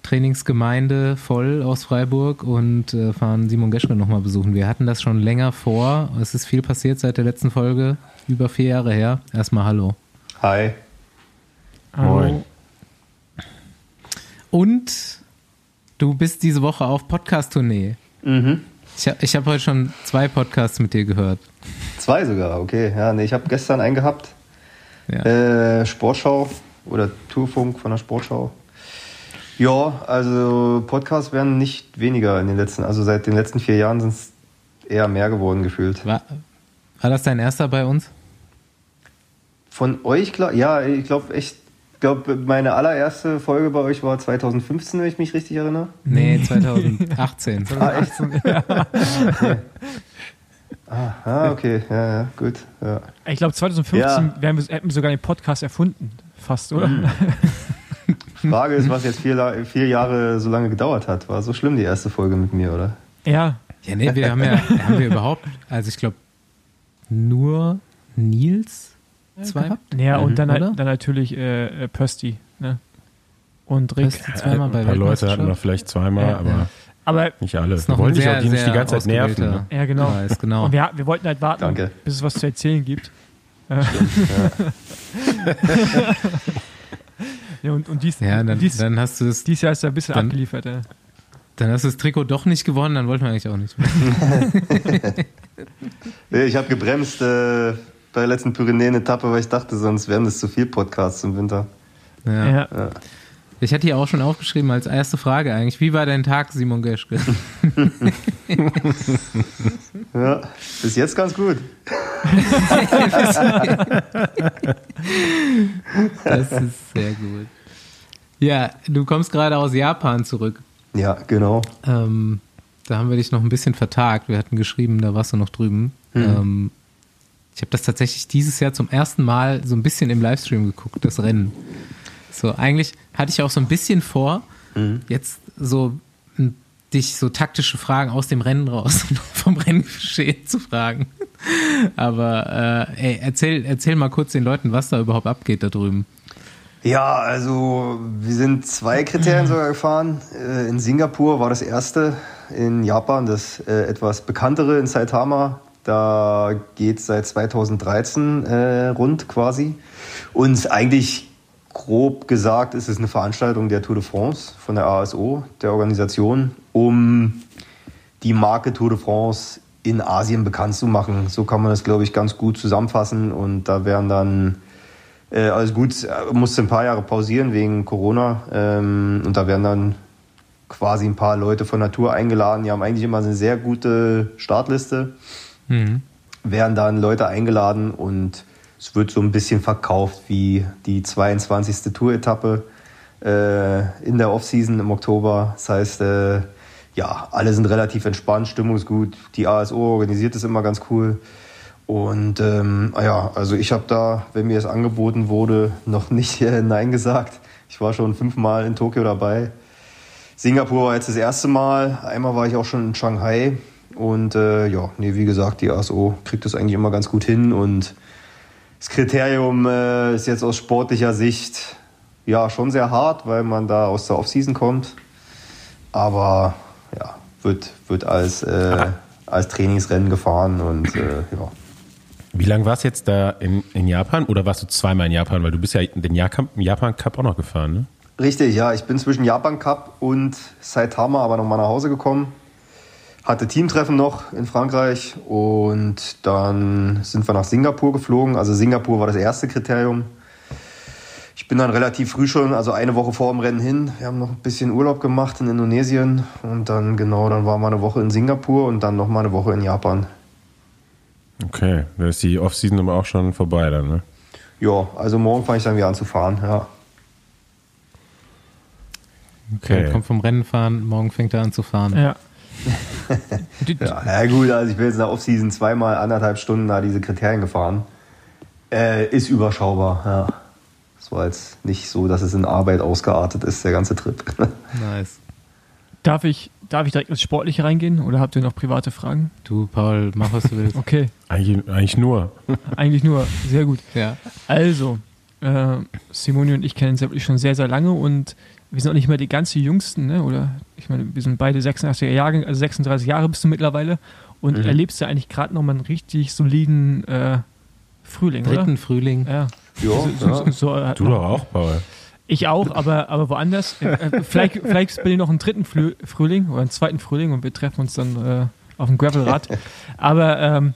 Trainingsgemeinde voll aus Freiburg und äh, fahren Simon Geschke nochmal besuchen. Wir hatten das schon länger vor. Es ist viel passiert seit der letzten Folge, über vier Jahre her. Erstmal Hallo. Hi. Moin. Und du bist diese Woche auf Podcast-Tournee. Mhm. Ich habe ich hab heute schon zwei Podcasts mit dir gehört. Zwei sogar, okay. Ja, nee, ich habe gestern einen gehabt. Ja. Äh, Sportschau oder Tourfunk von der Sportschau. Ja, also Podcasts werden nicht weniger in den letzten, also seit den letzten vier Jahren sind es eher mehr geworden gefühlt. War, war das dein erster bei uns? Von euch, klar, ja, ich glaube echt, glaube, meine allererste Folge bei euch war 2015, wenn ich mich richtig erinnere. Nee, 2018. Ah, echt? ah, ah, okay, ja, ja, gut. Ja. Ich glaube, 2015 Ja. wären wir, hätten wir sogar den Podcast erfunden. Fast, oder? Mhm. Frage ist, was jetzt vier, vier Jahre so lange gedauert hat. War so schlimm die erste Folge mit mir, oder? Ja. Ja, nee, wir haben ja, haben wir überhaupt, also ich glaube, nur Nils zwei gehabt? Ja, und dann, Oder? dann natürlich äh, äh, Pösti. Ne? Und Rick. Pösti zweimal bei Ein paar Leute hatten wir vielleicht zweimal, Ja. aber Aber nicht alle. Wir ein dich auch die nicht die ganze Zeit nerven. Ne? Ja, genau. Preis, genau. Und wir, wir wollten halt warten, Danke. bis es was zu erzählen gibt. Ja, und, und dies, Ja, dann, dies, dann hast du es, dies Jahr ist er ein bisschen dann- abgeliefert. Äh. dann hast du das Trikot doch nicht gewonnen, dann wollten wir eigentlich auch nicht. Nee, Ich habe gebremst äh, bei der letzten Pyrenäen-Etappe, weil ich dachte, sonst wären das zu viel Podcasts im Winter. Ja. Ja. Ich hatte hier auch schon aufgeschrieben als erste Frage eigentlich, wie war dein Tag, Simon Geschke? Ja, bis jetzt ganz gut. Das ist sehr gut. Ja, du kommst gerade aus Japan zurück. Ja, genau. Ähm, da haben wir dich noch ein bisschen vertagt. Wir hatten geschrieben, da warst du noch drüben. Ähm, ich habe das tatsächlich dieses Jahr zum ersten Mal so ein bisschen im Livestream geguckt, das Rennen. So, eigentlich hatte ich auch so ein bisschen vor, jetzt so m, dich so taktische Fragen aus dem Rennen raus, vom Renngeschehen zu fragen. Aber äh, ey, erzähl, erzähl mal kurz den Leuten, was da überhaupt abgeht da drüben. Ja, also wir sind zwei Kriterien sogar gefahren. Äh, In Singapur war das erste, in Japan das äh, etwas bekanntere in Saitama. Da geht seit 2013 äh, rund quasi. Und eigentlich grob gesagt ist es eine Veranstaltung der Tour de France von der ASO, der Organisation, um die Marke Tour de France in Asien bekannt zu machen. So kann man das, glaube ich, ganz gut zusammenfassen. Und da werden dann äh, alles gut, äh, musste ein paar Jahre pausieren wegen Corona. Ähm, und da werden dann quasi ein paar Leute von Natur eingeladen. Die haben eigentlich immer eine sehr gute Startliste. Werden dann Leute eingeladen und es wird so ein bisschen verkauft wie die 22. Tour-Etappe äh, in der Offseason im Oktober. Das heißt, äh, ja, alle sind relativ entspannt, Stimmung ist gut. Die ASO organisiert es immer ganz cool. Und ähm, ah ja, also ich habe da, wenn mir es angeboten wurde, noch nicht äh, Nein gesagt. Ich war schon fünfmal in Tokio dabei. Singapur war jetzt das erste Mal. Einmal war ich auch schon in Shanghai. Und äh, ja, nee, wie gesagt, die ASO kriegt das eigentlich immer ganz gut hin. Und das Kriterium äh, ist jetzt aus sportlicher Sicht ja schon sehr hart, weil man da aus der Offseason kommt. Aber ja, wird, wird als, äh, als Trainingsrennen gefahren und äh, ja. Wie lange warst du jetzt da in, in Japan oder warst du zweimal in Japan? Weil du bist ja den Japan, Japan Cup auch noch gefahren, ne? Richtig, ja. Ich bin zwischen Japan Cup und Saitama aber nochmal nach Hause gekommen. Hatte Teamtreffen noch in Frankreich und dann sind wir nach Singapur geflogen. Also Singapur war das erste Kriterium. Ich bin dann relativ früh schon, also eine Woche vor dem Rennen hin. Wir haben noch ein bisschen Urlaub gemacht in Indonesien und dann genau, dann waren wir eine Woche in Singapur und dann nochmal eine Woche in Japan. Okay, da ist die Offseason aber auch schon vorbei dann, ne? Ja, also morgen fange ich dann wieder an zu fahren, ja. Okay, okay. kommt vom Rennen fahren, morgen fängt er an zu fahren. Ja. ja, na gut, also ich bin jetzt in der Offseason zweimal anderthalb Stunden da diese Kriterien gefahren. Äh, ist überschaubar, ja. Es war jetzt nicht so, dass es in Arbeit ausgeartet ist, der ganze Trip. nice. Darf ich, darf ich direkt ins Sportliche reingehen oder habt ihr noch private Fragen? Du, Paul, mach was du willst. Okay. Eigentlich, eigentlich nur. eigentlich nur, sehr gut. Ja. Also, äh, Simone und ich kennen uns wirklich schon sehr, sehr lange und wir sind auch nicht mehr die ganz Jüngsten, ne? oder ich meine, wir sind beide 86er Jahre, also 36 Jahre bist du mittlerweile und mhm. erlebst ja eigentlich gerade nochmal einen richtig soliden äh, Frühling, Dritten oder? Frühling. Ja. Jo, so, so, so, so, du doch auch, Paul. Ich auch, aber, aber woanders. Äh, äh vielleicht, vielleicht bin ich noch einen dritten Frühling oder einen zweiten Frühling und wir treffen uns dann äh, auf dem Gravelrad. aber ähm,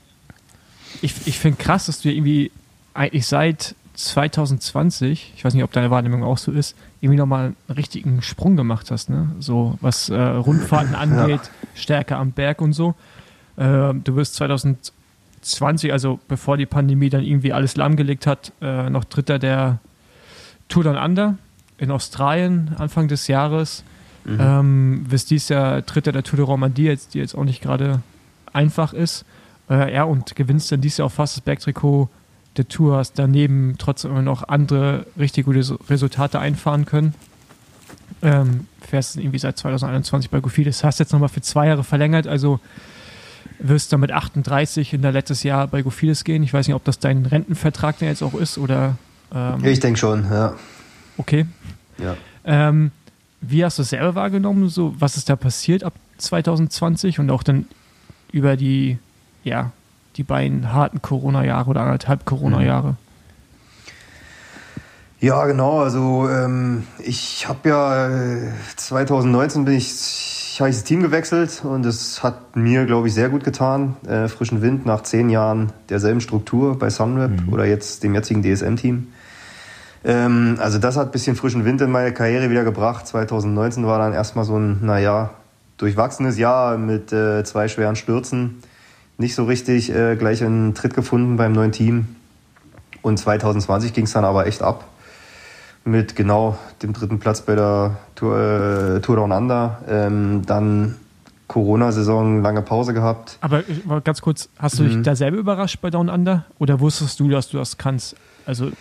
ich, ich finde krass, dass du irgendwie eigentlich seit 2020, ich weiß nicht, ob deine Wahrnehmung auch so ist, irgendwie nochmal einen richtigen Sprung gemacht hast, ne? So was äh, Rundfahrten angeht, ja. Stärke am Berg und so. Äh, du wirst 2020, also bevor die Pandemie dann irgendwie alles lahmgelegt hat, äh, noch Dritter der Tour Down Under in Australien Anfang des Jahres. Mhm. Ähm, wirst dies Jahr Dritter der Tour de Romandie, jetzt, die jetzt auch nicht gerade einfach ist. Äh, ja, und gewinnst dann dieses Jahr auch fast das Bergtrikot der Tour, hast daneben trotzdem immer noch andere richtig gute Resultate einfahren können. Ähm, fährst irgendwie seit 2021 bei Gofides, hast jetzt nochmal für zwei Jahre verlängert, also wirst dann mit 38 in der letztes Jahr bei Gofides gehen. Ich weiß nicht, ob das dein Rentenvertrag der jetzt auch ist oder. Ähm, ich denke schon, ja. Okay. Ja. Ähm, wie hast du es selber wahrgenommen? So, was ist da passiert ab 2020 und auch dann über die ja, die beiden harten Corona-Jahre oder anderthalb Corona-Jahre? Ja, genau. Also ähm, ich habe ja 2019 äh, bin ich, habe ich das Team gewechselt und es hat mir, glaube ich, sehr gut getan. Äh, frischen Wind nach zehn Jahren derselben Struktur bei Sunweb mhm. oder jetzt dem jetzigen DSM-Team. Ähm, also das hat ein bisschen frischen Wind in meine Karriere wieder gebracht. 2019 war dann erstmal so ein, naja, durchwachsenes Jahr mit äh, zwei schweren Stürzen nicht so richtig äh, gleich einen Tritt gefunden beim neuen Team. Und 2020 ging es dann aber echt ab. Mit genau dem dritten Platz bei der Tour, äh, Tour Down Under. Ähm, dann Corona-Saison, lange Pause gehabt. Aber ganz kurz, hast du mhm. dich da selber überrascht bei Down Under? Oder wusstest du, dass du das kannst? Also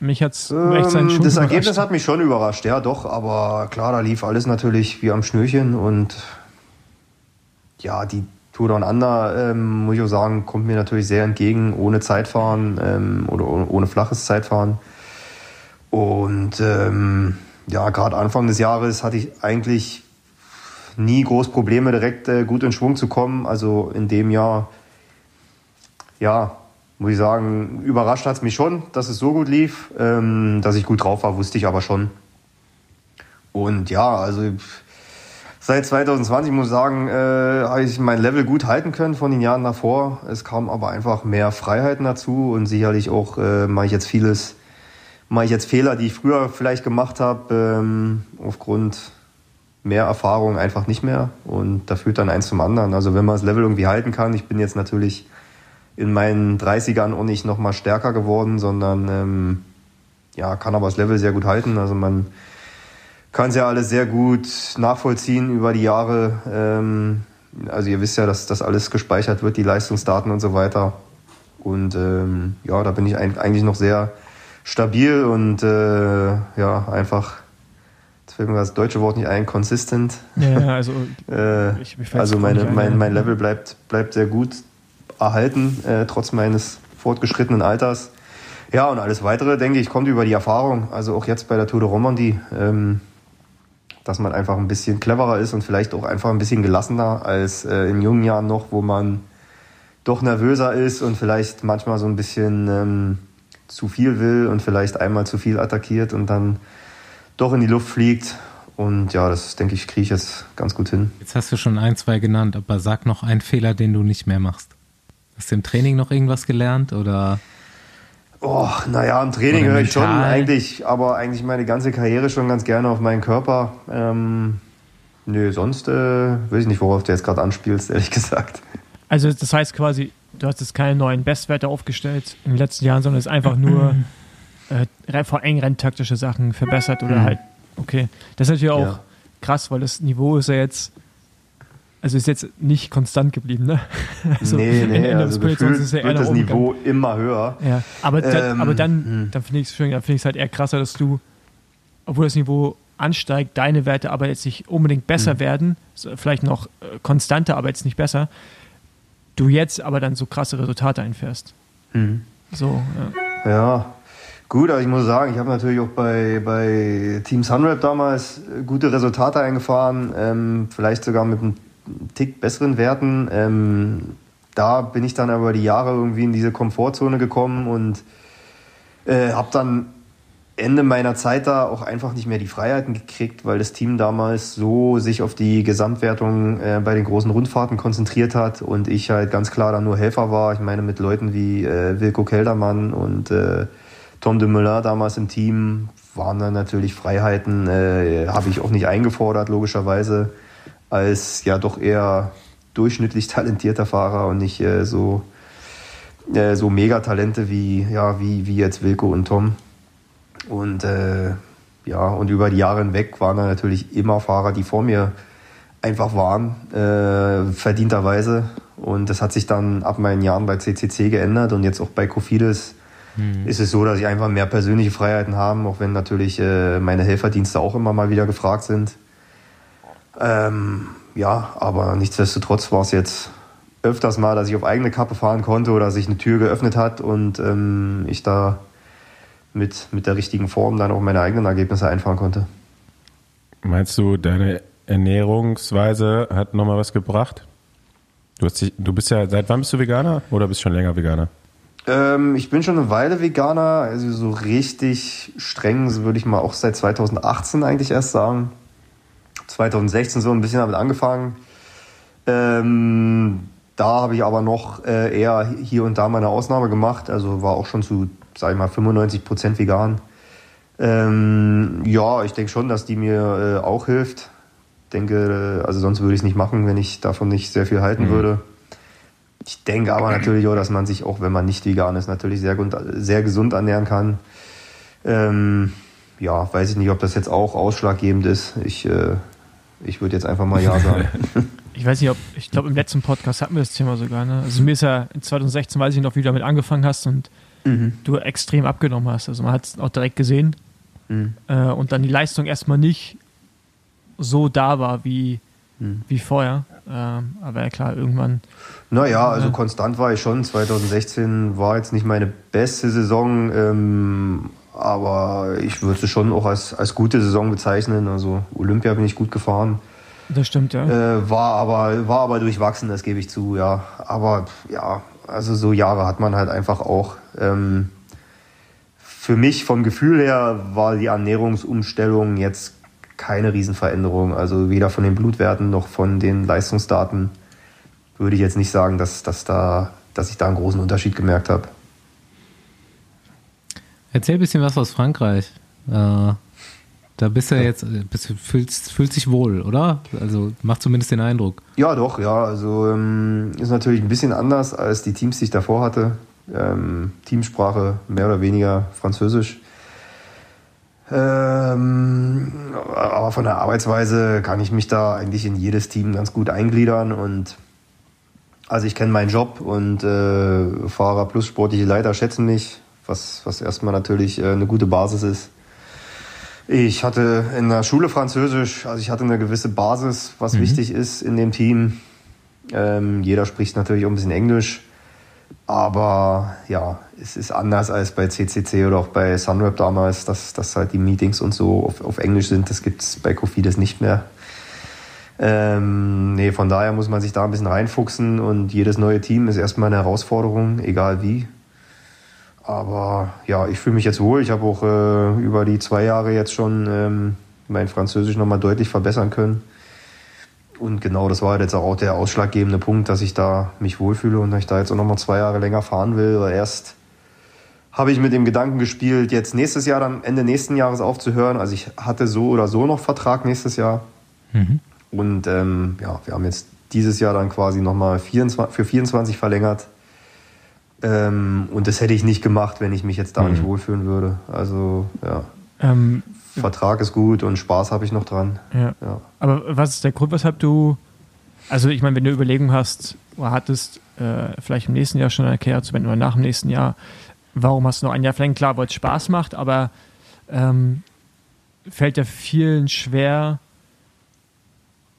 mich hat es ähm, echt sein schon Das Ergebnis hat mich schon überrascht, ja doch. Aber klar, da lief alles natürlich wie am Schnürchen. Und ja, die, Tour Down Under, ähm, muss ich auch sagen, kommt mir natürlich sehr entgegen, ohne Zeitfahren ähm, oder ohne, flaches Zeitfahren. Und ähm, ja, gerade Anfang des Jahres hatte ich eigentlich nie groß Probleme, direkt äh, gut in Schwung zu kommen. Also in dem Jahr, ja, muss ich sagen, überrascht hat es mich schon, dass es so gut lief. Ähm, dass ich gut drauf war, wusste ich aber schon. Und ja, also Seit 2020 muss ich sagen, äh, habe ich mein Level gut halten können von den Jahren davor. Es kam aber einfach mehr Freiheiten dazu und sicherlich auch äh, mache ich jetzt vieles, mache ich jetzt Fehler, die ich früher vielleicht gemacht habe, ähm, aufgrund mehr Erfahrung einfach nicht mehr. Und da führt dann eins zum anderen. Also wenn man das Level irgendwie halten kann, ich bin jetzt natürlich in meinen 30ern auch nicht nochmal stärker geworden, sondern ähm, ja, kann aber das Level sehr gut halten. Also man kann es ja alles sehr gut nachvollziehen über die Jahre. Ähm, also ihr wisst ja, dass das alles gespeichert wird, die Leistungsdaten und so weiter. Und ähm, ja, da bin ich eigentlich noch sehr stabil und äh, ja, einfach, jetzt fällt mir das deutsche Wort nicht ein, consistent. Ja, also, äh, ich, also meine, mein, mein Level bleibt, bleibt sehr gut erhalten, äh, trotz meines fortgeschrittenen Alters. Ja, und alles weitere, denke ich, kommt über die Erfahrung. Also auch jetzt bei der Tour de Romandie. Ähm, dass man einfach ein bisschen cleverer ist und vielleicht auch einfach ein bisschen gelassener als äh, in jungen Jahren noch, wo man doch nervöser ist und vielleicht manchmal so ein bisschen ähm, zu viel will und vielleicht einmal zu viel attackiert und dann doch in die Luft fliegt. Und ja, das denke ich, kriege ich jetzt ganz gut hin. Jetzt hast du schon ein, zwei genannt, aber sag noch einen Fehler, den du nicht mehr machst. Hast du im Training noch irgendwas gelernt oder? Oh, naja, im Training höre ich schon eigentlich, aber eigentlich meine ganze Karriere schon ganz gerne auf meinen Körper. Ähm, nö, sonst äh, weiß ich nicht, worauf du jetzt gerade anspielst, ehrlich gesagt. Also das heißt quasi, du hast jetzt keine neuen Bestwerte aufgestellt in den letzten Jahren, sondern es ist einfach nur äh, vor eng renntaktische Sachen verbessert oder Mhm. halt, okay. Das ist natürlich auch Ja. krass, weil das Niveau ist ja jetzt, also ist jetzt nicht konstant geblieben, ne? Also nee, nee, in der also Position gefühlt ja wird das oben Niveau immer höher. Ja, aber, dann, Ähm, aber dann, hm. dann finde ich es es halt eher krasser, dass du, obwohl das Niveau ansteigt, deine Werte aber jetzt nicht unbedingt besser Hm. werden, vielleicht noch äh, konstanter, aber jetzt nicht besser, du jetzt aber dann so krasse Resultate einfährst. Mhm. So, ja. Ja, gut, aber ich muss sagen, ich habe natürlich auch bei, bei Team Sunrap damals äh, gute Resultate eingefahren, ähm, vielleicht sogar mit einem Tick besseren Werten. Ähm, da bin ich dann aber die Jahre irgendwie in diese Komfortzone gekommen und äh, habe dann Ende meiner Zeit da auch einfach nicht mehr die Freiheiten gekriegt, weil das Team damals so sich auf die Gesamtwertung äh, bei den großen Rundfahrten konzentriert hat und ich halt ganz klar dann nur Helfer war. Ich meine, mit Leuten wie äh, Wilko Keldermann und äh, Tom de Müller damals im Team waren dann natürlich Freiheiten, äh, habe ich auch nicht eingefordert, logischerweise, als ja doch eher durchschnittlich talentierter Fahrer und nicht äh, so, äh, so Megatalente wie, ja, wie, wie jetzt Wilko und Tom. Und äh, ja, und über die Jahre hinweg waren da natürlich immer Fahrer, die vor mir einfach waren, äh, verdienterweise. Und das hat sich dann ab meinen Jahren bei CCC geändert und jetzt auch bei Cofidis ist es so, dass ich einfach mehr persönliche Freiheiten habe, auch wenn natürlich äh, meine Helferdienste auch immer mal wieder gefragt sind. Ähm, ja, aber nichtsdestotrotz war es jetzt öfters mal, dass ich auf eigene Kappe fahren konnte oder sich eine Tür geöffnet hat und ähm, ich da mit, mit der richtigen Form dann auch meine eigenen Ergebnisse einfahren konnte. Meinst du, deine Ernährungsweise hat nochmal was gebracht? Du, dich, du bist ja, seit wann bist du Veganer oder bist schon länger Veganer? Ähm, ich bin schon eine Weile Veganer, also so richtig streng so würde ich mal auch seit 2018 eigentlich erst sagen. 2016 so ein bisschen damit angefangen. Ähm, da habe ich aber noch äh, eher hier und da mal eine Ausnahme gemacht, also war auch schon zu, sag ich mal, 95 Prozent vegan. Ähm, ja, ich denke schon, dass die mir äh, auch hilft. Denke, äh, also sonst würde ich es nicht machen, wenn ich davon nicht sehr viel halten würde. Ich denke aber natürlich auch, dass man sich auch, wenn man nicht vegan ist, natürlich sehr, sehr gesund ernähren kann. Ähm, ja, weiß ich nicht, ob das jetzt auch ausschlaggebend ist. Ich, äh, ich würde jetzt einfach mal Ja sagen. Ich weiß nicht, ob, ich glaube, im letzten Podcast hatten wir das Thema sogar, ne? Also mir ist ja in 2016, weiß ich noch, wie du damit angefangen hast und du extrem abgenommen hast. Also man hat es auch direkt gesehen. Mhm. Äh, und dann die Leistung erstmal nicht so da war wie, Mhm. wie vorher. Ähm, aber ja klar, irgendwann. Naja, also Ja. konstant war ich schon. 2016 war jetzt nicht meine beste Saison, ähm, aber ich würde es schon auch als, als gute Saison bezeichnen. Also Olympia bin ich gut gefahren. Das stimmt, ja. Äh, war, aber, war aber durchwachsen, das gebe ich zu, ja. Aber ja, also so Jahre hat man halt einfach auch. Ähm, für mich vom Gefühl her war die Ernährungsumstellung jetzt keine Riesenveränderung. Also weder von den Blutwerten noch von den Leistungsdaten würde ich jetzt nicht sagen, dass, dass, da, dass ich da einen großen Unterschied gemerkt habe. Erzähl ein bisschen was aus Frankreich. Äh, da bist du jetzt, äh, bist, du- fühlst, fühlst dich wohl, oder? Also macht zumindest den Eindruck. Ja, doch, ja. Also ähm, ist natürlich ein bisschen anders als die Teams, die ich davor hatte. Ähm, Teamsprache mehr oder weniger Französisch. Ähm, aber von der Arbeitsweise kann ich mich da eigentlich in jedes Team ganz gut eingliedern und also ich kenne meinen Job und äh, Fahrer plus sportliche Leiter schätzen mich, was, was erstmal natürlich äh, eine gute Basis ist. Ich hatte in der Schule Französisch, also ich hatte eine gewisse Basis, was wichtig ist in dem Team. Ähm, jeder spricht natürlich auch ein bisschen Englisch, aber ja, es ist anders als bei CCC oder auch bei Sunweb damals, dass, dass halt die Meetings und so auf, auf Englisch sind. Das gibt es bei Cofidis nicht mehr. Ähm, nee, von daher muss man sich da ein bisschen reinfuchsen und jedes neue Team ist erstmal eine Herausforderung, egal wie. Aber ja, ich fühle mich jetzt wohl. Ich habe auch äh, über die zwei Jahre jetzt schon ähm, mein Französisch nochmal deutlich verbessern können. Und genau das war halt jetzt auch der ausschlaggebende Punkt, dass ich da mich wohlfühle und dass ich da jetzt auch nochmal zwei Jahre länger fahren will. Weil erst habe ich mit dem Gedanken gespielt, jetzt nächstes Jahr, dann Ende nächsten Jahres aufzuhören. Also ich hatte so oder so noch Vertrag nächstes Jahr. Mhm. Und ähm, ja, wir haben jetzt dieses Jahr dann quasi nochmal für 24 verlängert. Ähm, und das hätte ich nicht gemacht, wenn ich mich jetzt da mhm. nicht wohlfühlen würde. Also ja. Ähm, Vertrag ist gut und Spaß habe ich noch dran. Ja. ja. Aber was ist der Grund, weshalb du, also ich meine, wenn du Überlegungen hast oder hattest, äh, vielleicht im nächsten Jahr schon eine Kehr zu wenden oder nach dem nächsten Jahr, warum hast du noch ein Jahr verlängert? Klar, weil es Spaß macht, aber ähm, fällt ja vielen schwer,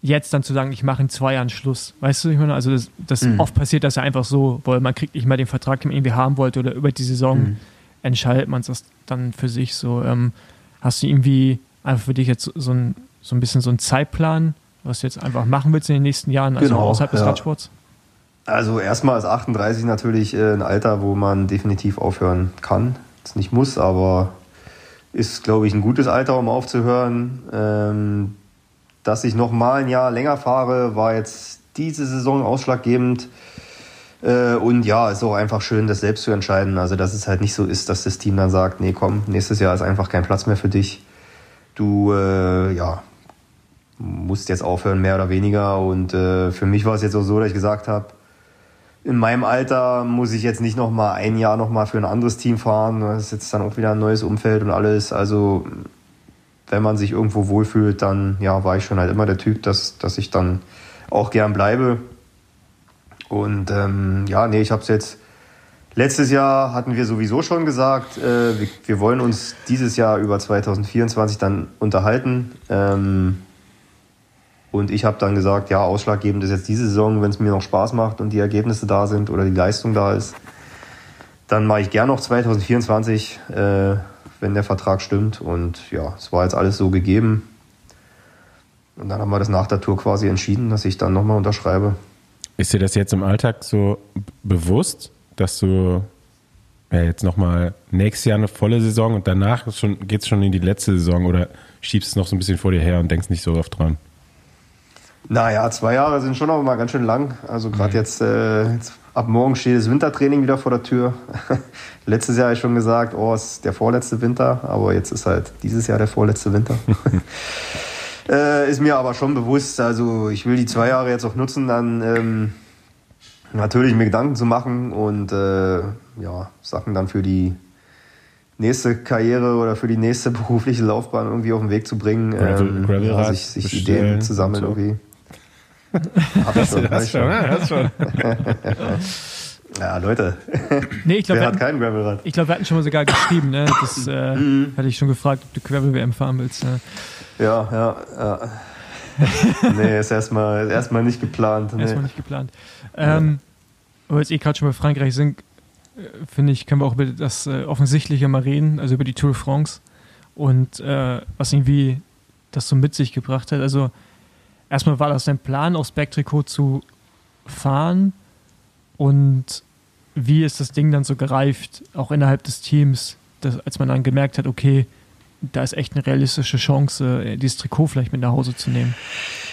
jetzt dann zu sagen, ich mache in zwei Jahren Schluss. Weißt du, ich meine, also das, das mhm. oft passiert das ja einfach so, weil man kriegt nicht mehr den Vertrag, den man irgendwie haben wollte oder über die Saison mhm. entscheidet man es dann für sich so. Ähm, hast du irgendwie einfach für dich jetzt so ein, so ein bisschen so einen Zeitplan, was du jetzt einfach machen willst in den nächsten Jahren, also genau, außerhalb des ja. Radsports? Also erstmal ist 38 natürlich äh, ein Alter, wo man definitiv aufhören kann. Es nicht muss, aber ist, glaube ich, ein gutes Alter, um aufzuhören. Ähm, dass ich noch mal ein Jahr länger fahre, war jetzt diese Saison ausschlaggebend. Äh, und ja, ist auch einfach schön, das selbst zu entscheiden. Also, dass es halt nicht so ist, dass das Team dann sagt, nee, komm, nächstes Jahr ist einfach kein Platz mehr für dich. Du, äh, ja, musst jetzt aufhören, mehr oder weniger. Und äh, für mich war es jetzt auch so, dass ich gesagt habe, in meinem Alter muss ich jetzt nicht noch mal ein Jahr noch mal für ein anderes Team fahren. Das ist jetzt dann auch wieder ein neues Umfeld und alles. Also wenn man sich irgendwo wohlfühlt, dann ja, war ich schon halt immer der Typ, dass, dass ich dann auch gern bleibe. Und ähm, ja, nee, ich habe es jetzt. Letztes Jahr hatten wir sowieso schon gesagt, äh, wir, wir, wollen uns dieses Jahr über 2024 dann unterhalten. Ähm, und ich habe dann gesagt, ja, ausschlaggebend ist jetzt diese Saison, wenn es mir noch Spaß macht und die Ergebnisse da sind oder die Leistung da ist, dann mache ich gern noch 2024, äh, wenn der Vertrag stimmt. Und ja, es war jetzt alles so gegeben. Und dann haben wir das nach der Tour quasi entschieden, dass ich dann nochmal unterschreibe. Ist dir das jetzt im Alltag so bewusst, dass du ja, jetzt nochmal nächstes Jahr eine volle Saison und danach geht es schon in die letzte Saison oder schiebst es noch so ein bisschen vor dir her und denkst nicht so oft dran? Naja, zwei Jahre sind schon noch mal ganz schön lang. Also gerade mhm. jetzt, äh, jetzt, ab morgen steht das Wintertraining wieder vor der Tür. Letztes Jahr habe ich schon gesagt, oh, es ist der vorletzte Winter, aber jetzt ist halt dieses Jahr der vorletzte Winter. äh, ist mir aber schon bewusst, also ich will die zwei Jahre jetzt auch nutzen, dann ähm, natürlich mir Gedanken zu machen und äh, ja, Sachen dann für die nächste Karriere oder für die nächste berufliche Laufbahn irgendwie auf den Weg zu bringen. Gravel, ähm, Gravel ja, sich, sich Ideen zu sammeln so. irgendwie. Hab ich schon, das schon. Ja, schon. ja, Leute. Nee, ich glaube, wir, hatten, ich glaub, wir hatten schon mal sogar geschrieben, ne? Das äh, mhm. hatte ich schon gefragt, ob du Gravel-WM fahren willst. Ne? Ja, ja, ja. nee, ist erstmal erst nicht geplant. Nee. Erstmal nicht geplant. Ähm, ja. Aber jetzt eh gerade schon bei Frankreich sind, äh, finde ich, können wir auch über das äh, Offensichtliche mal reden, also über die Tour de France und äh, was irgendwie das so mit sich gebracht hat. Also erstmal war das dein Plan, aufs Backtrikot zu fahren und wie ist das Ding dann so gereift, auch innerhalb des Teams, dass, als man dann gemerkt hat, okay, da ist echt eine realistische Chance, äh, dieses Trikot vielleicht mit nach Hause zu nehmen?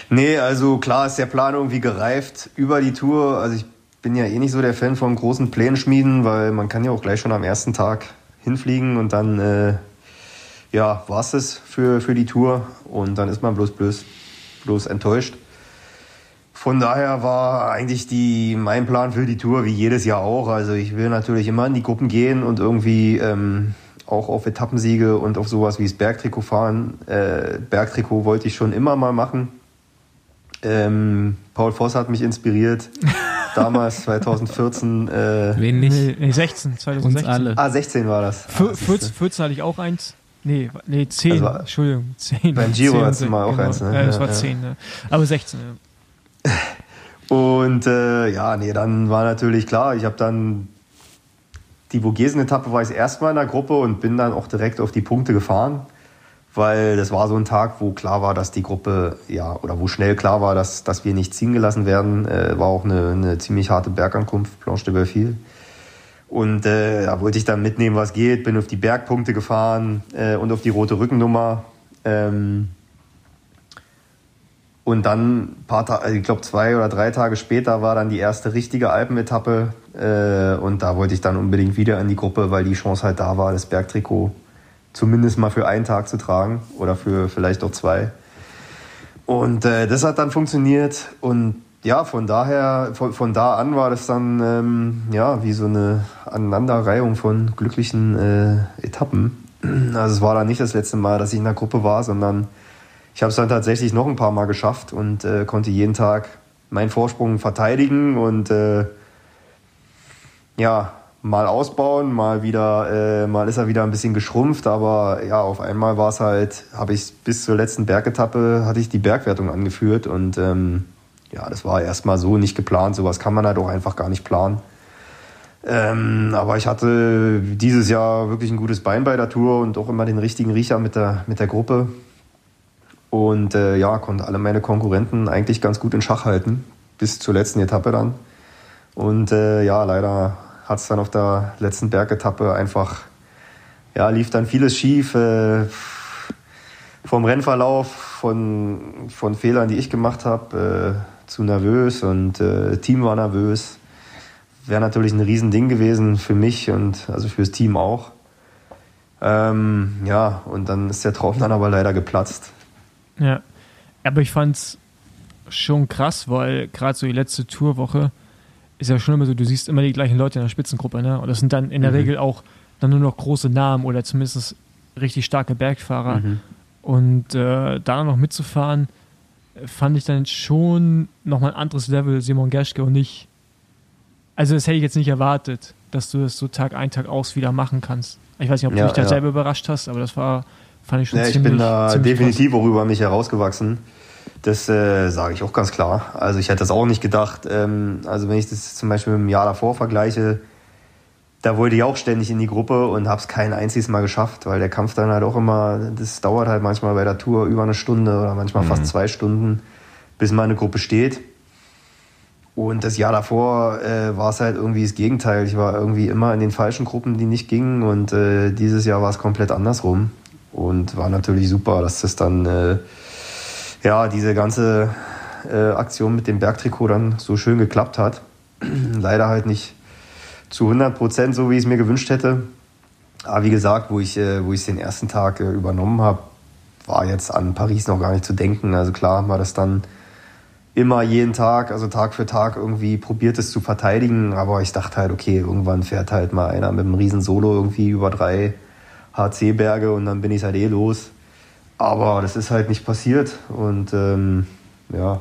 Nee, also klar ist der Plan irgendwie gereift über die Tour. Also ich bin ja eh nicht so der Fan von großen Plänen schmieden, weil man kann ja auch gleich schon am ersten Tag hinfliegen und dann äh, ja, war es das für, für die Tour und dann ist man bloß bloß bloß enttäuscht. Von daher war eigentlich die, mein Plan für die Tour wie jedes Jahr auch. Also ich will natürlich immer in die Gruppen gehen und irgendwie ähm, auch auf Etappensiege und auf sowas wie das Bergtrikot fahren. Äh, Bergtrikot wollte ich schon immer mal machen. Ähm, Paul Voss hat mich inspiriert. Damals, 2014. Äh, Wen nicht? Nee, 16, 2016. Uns alle. Ah, 16 war das. Ah, 14, 14 hatte ich auch eins. Nee, nee 10. Also, Entschuldigung, 10. Beim Giro hat es mal auch genau. eins, ne? Ja, das war ja, 10, ne? Aber 16, ja. Und äh, ja, nee, dann war natürlich klar, ich habe dann die Vogesen-Etappe war ich erstmal in der Gruppe und bin dann auch direkt auf die Punkte gefahren, weil das war so ein Tag, wo klar war, dass die Gruppe, ja, oder wo schnell klar war, dass, dass wir nicht ziehen gelassen werden. Äh, war auch eine, eine ziemlich harte Bergankunft, Planche de Belfil. Und äh, da wollte ich dann mitnehmen, was geht. Bin auf die Bergpunkte gefahren äh, und auf die rote Rückennummer. Ähm, und dann paar Tage, ich glaube zwei oder drei Tage später war dann die erste richtige Alpenetappe. Äh, und da wollte ich dann unbedingt wieder in die Gruppe, weil die Chance halt da war, das Bergtrikot zumindest mal für einen Tag zu tragen oder für vielleicht auch zwei. Und äh, das hat dann funktioniert. Und ja, von daher, von, von da an war das dann ähm, ja wie so eine Aneinanderreihung von glücklichen äh, Etappen. Also es war dann nicht das letzte Mal, dass ich in der Gruppe war, sondern ich habe es dann tatsächlich noch ein paar Mal geschafft und äh, konnte jeden Tag meinen Vorsprung verteidigen und äh, ja, mal ausbauen, mal wieder, äh, mal ist er wieder ein bisschen geschrumpft, aber ja, auf einmal war es halt, habe ich bis zur letzten Bergetappe, hatte ich die Bergwertung angeführt und ähm, ja, das war erstmal so nicht geplant, sowas kann man halt auch einfach gar nicht planen. Ähm, aber ich hatte dieses Jahr wirklich ein gutes Bein bei der Tour und auch immer den richtigen Riecher mit der, mit der Gruppe. Und äh, ja, konnte alle meine Konkurrenten eigentlich ganz gut in Schach halten, bis zur letzten Etappe dann. Und äh, ja, leider hat es dann auf der letzten Bergetappe einfach, ja, lief dann vieles schief. Äh, vom Rennverlauf, von, von Fehlern, die ich gemacht habe, äh, zu nervös und äh, Team war nervös. Wäre natürlich ein Riesending gewesen für mich und also fürs Team auch. Ähm, ja, und dann ist der Traum dann aber leider geplatzt. Ja, aber ich fand's schon krass, weil gerade so die letzte Tourwoche ist ja schon immer so, du siehst immer die gleichen Leute in der Spitzengruppe, ne? Und das sind dann in der mhm. Regel auch dann nur noch große Namen oder zumindest richtig starke Bergfahrer. Mhm. Und äh, da noch mitzufahren, fand ich dann schon nochmal ein anderes Level, Simon Gerschke und nicht. Also, das hätte ich jetzt nicht erwartet, dass du das so Tag ein, Tag aus wieder machen kannst. Ich weiß nicht, ob du ja, dich da ja. selber überrascht hast, aber das war Fand ich schon ja, ziemlich, Ich bin da definitiv auch über mich herausgewachsen. Das äh, sage ich auch ganz klar. Also ich hätte das auch nicht gedacht. Ähm, also wenn ich das zum Beispiel mit dem Jahr davor vergleiche, da wollte ich auch ständig in die Gruppe und habe es kein einziges Mal geschafft, weil der Kampf dann halt auch immer, das dauert halt manchmal bei der Tour über eine Stunde oder manchmal mhm. fast zwei Stunden, bis meine Gruppe steht. Und das Jahr davor äh, war es halt irgendwie das Gegenteil. Ich war irgendwie immer in den falschen Gruppen, die nicht gingen. Und äh, dieses Jahr war es komplett andersrum. Und war natürlich super, dass das dann, äh, ja, diese ganze äh, Aktion mit dem Bergtrikot dann so schön geklappt hat. Leider halt nicht zu 100 Prozent so, wie ich es mir gewünscht hätte. Aber wie gesagt, wo ich äh, wo den ersten Tag äh, übernommen habe, war jetzt an Paris noch gar nicht zu denken. Also klar war das dann immer jeden Tag, also Tag für Tag irgendwie probiert es zu verteidigen. Aber ich dachte halt, okay, irgendwann fährt halt mal einer mit einem riesen Solo irgendwie über drei HC-Berge und dann bin ich halt eh los. Aber das ist halt nicht passiert und ähm, ja.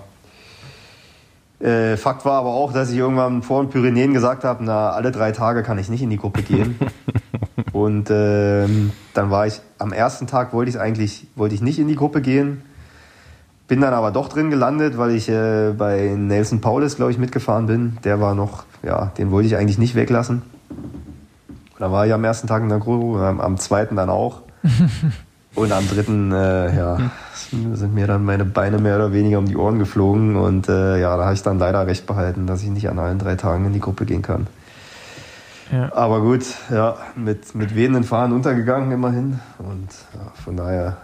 Äh, Fakt war aber auch, dass ich irgendwann vor den Pyrenäen gesagt habe, na, alle drei Tage kann ich nicht in die Gruppe gehen. und ähm, dann war ich, am ersten Tag wollte ich eigentlich, wollte ich nicht in die Gruppe gehen. Bin dann aber doch drin gelandet, weil ich äh, bei Nelson Paulus, glaube ich, mitgefahren bin. Der war noch, ja, den wollte ich eigentlich nicht weglassen. Da war ich am ersten Tag in der Gruppe, am, am zweiten dann auch. und am dritten, äh, ja, sind mir dann meine Beine mehr oder weniger um die Ohren geflogen. Und äh, ja, da habe ich dann leider recht behalten, dass ich nicht an allen drei Tagen in die Gruppe gehen kann. Ja. Aber gut, ja, mit, mit wehenden Fahnen untergegangen immerhin. Und ja, von daher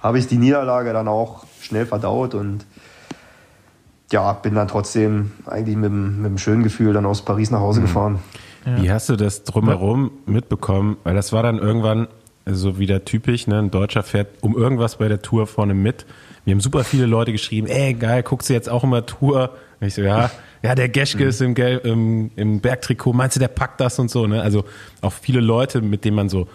habe ich die Niederlage dann auch schnell verdaut und ja, bin dann trotzdem eigentlich mit, mit einem schönen Gefühl dann aus Paris nach Hause mhm. gefahren. Ja. Wie hast du das drumherum mitbekommen? Weil das war dann irgendwann so wieder typisch, ne? Ein Deutscher fährt um irgendwas bei der Tour vorne mit. Mir haben super viele Leute geschrieben, ey geil, guckst du jetzt auch immer Tour? Und ich so, ja, ja, der Geschke mhm. ist im, Gel im, im Bergtrikot, meinst du, der packt das und so, ne? Also auch viele Leute, mit denen man so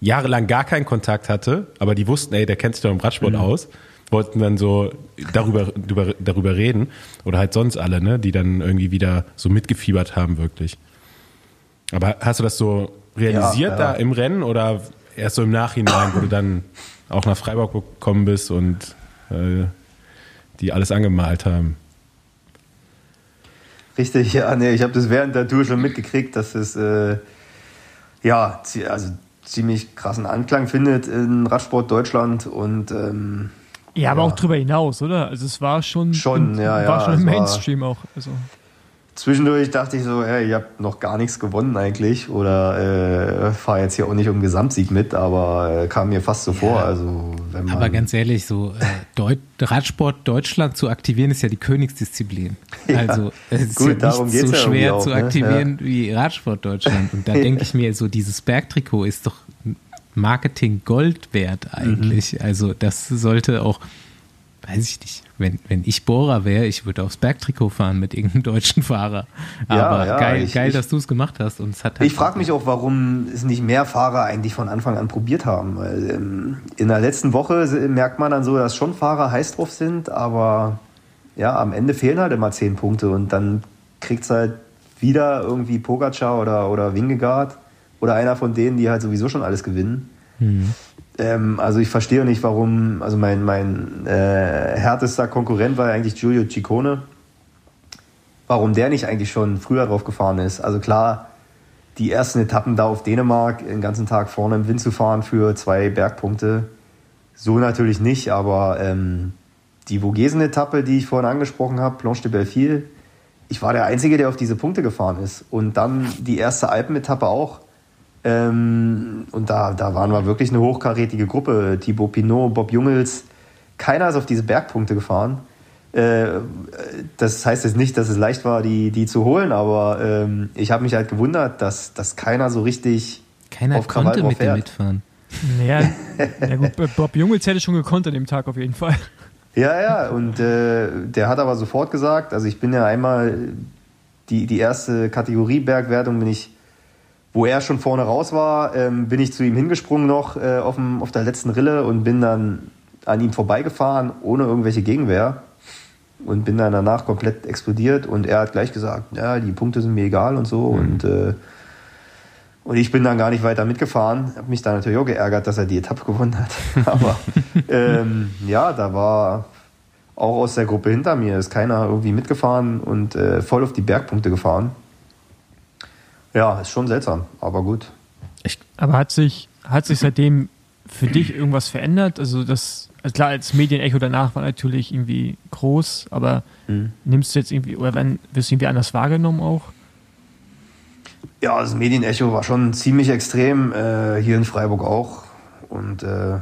jahrelang gar keinen Kontakt hatte, aber die wussten, ey, der kennt sich doch im Radsport mhm. aus, wollten dann so darüber, darüber, darüber reden. Oder halt sonst alle, ne, die dann irgendwie wieder so mitgefiebert haben, wirklich. Aber hast du das so realisiert ja, da im Rennen oder erst so im Nachhinein, wo du dann auch nach Freiburg gekommen bist und äh, die alles angemalt haben? Richtig, ja, nee, ich habe das während der Tour schon mitgekriegt, dass es äh, ja also ziemlich krassen Anklang findet in Radsport Deutschland und ähm, ja, aber ja. auch drüber hinaus, oder? Also es war schon, schon im, ja, war ja, schon im Mainstream war, auch. Also. Zwischendurch dachte ich so, hey, ihr habt noch gar nichts gewonnen eigentlich oder äh, fahre jetzt hier auch nicht um Gesamtsieg mit, aber äh, kam mir fast so ja, vor. Also, wenn man aber ganz ehrlich, so äh, Deut Radsport Deutschland zu aktivieren ist ja die Königsdisziplin. Ja, also es ist gut, ja nicht so schwer auch, zu ne? aktivieren ja. wie Radsport Deutschland. Und da denke ich mir, so dieses Bergtrikot ist doch Marketing Gold wert eigentlich. Mhm. Also das sollte auch weiß ich nicht, wenn, wenn ich Bohrer wäre, ich würde aufs Bergtrikot fahren mit irgendeinem deutschen Fahrer. Aber ja, ja, geil, ich, geil, dass du es gemacht hast. Und es hat halt ich frage mich auch, warum es nicht mehr Fahrer eigentlich von Anfang an probiert haben. Weil ähm, in der letzten Woche merkt man dann so, dass schon Fahrer heiß drauf sind, aber ja, am Ende fehlen halt immer zehn Punkte und dann kriegt es halt wieder irgendwie Pogacar oder, oder Wingegaard oder einer von denen, die halt sowieso schon alles gewinnen. Mhm. Ähm, also ich verstehe nicht, warum, also mein, mein äh, härtester Konkurrent war eigentlich Giulio Ciccone, warum der nicht eigentlich schon früher drauf gefahren ist. Also klar, die ersten Etappen da auf Dänemark, den ganzen Tag vorne im Wind zu fahren für zwei Bergpunkte, so natürlich nicht, aber ähm, die Vogesen-Etappe, die ich vorhin angesprochen habe, Planche de Belleville, ich war der Einzige, der auf diese Punkte gefahren ist. Und dann die erste Alpenetappe auch. Ähm, und da, da waren wir wirklich eine hochkarätige Gruppe. Thibaut Pinot, Bob Jungels. Keiner ist auf diese Bergpunkte gefahren. Äh, das heißt jetzt nicht, dass es leicht war, die, die zu holen, aber ähm, ich habe mich halt gewundert, dass, dass keiner so richtig keiner auf konnte mit dem mitfahren. Ja, ja gut, Bob Jungels hätte schon gekonnt an dem Tag auf jeden Fall. Ja, ja, und äh, der hat aber sofort gesagt, also ich bin ja einmal die, die erste Kategorie Bergwertung bin ich wo er schon vorne raus war, ähm, bin ich zu ihm hingesprungen noch äh, auf, dem, auf der letzten Rille und bin dann an ihm vorbeigefahren, ohne irgendwelche Gegenwehr. Und bin dann danach komplett explodiert und er hat gleich gesagt, ja, die Punkte sind mir egal und so. Mhm. Und, äh, und ich bin dann gar nicht weiter mitgefahren. Hab mich dann natürlich auch geärgert, dass er die Etappe gewonnen hat. Aber ähm, ja, da war auch aus der Gruppe hinter mir ist keiner irgendwie mitgefahren und äh, voll auf die Bergpunkte gefahren. Ja, ist schon seltsam, aber gut. Ich, aber hat sich, hat sich seitdem für dich irgendwas verändert? Also das, also klar, als Medienecho danach war natürlich irgendwie groß, aber mhm. nimmst du jetzt irgendwie, oder wenn, wirst du irgendwie anders wahrgenommen auch? Ja, das Medienecho war schon ziemlich extrem, äh, hier in Freiburg auch. Und äh,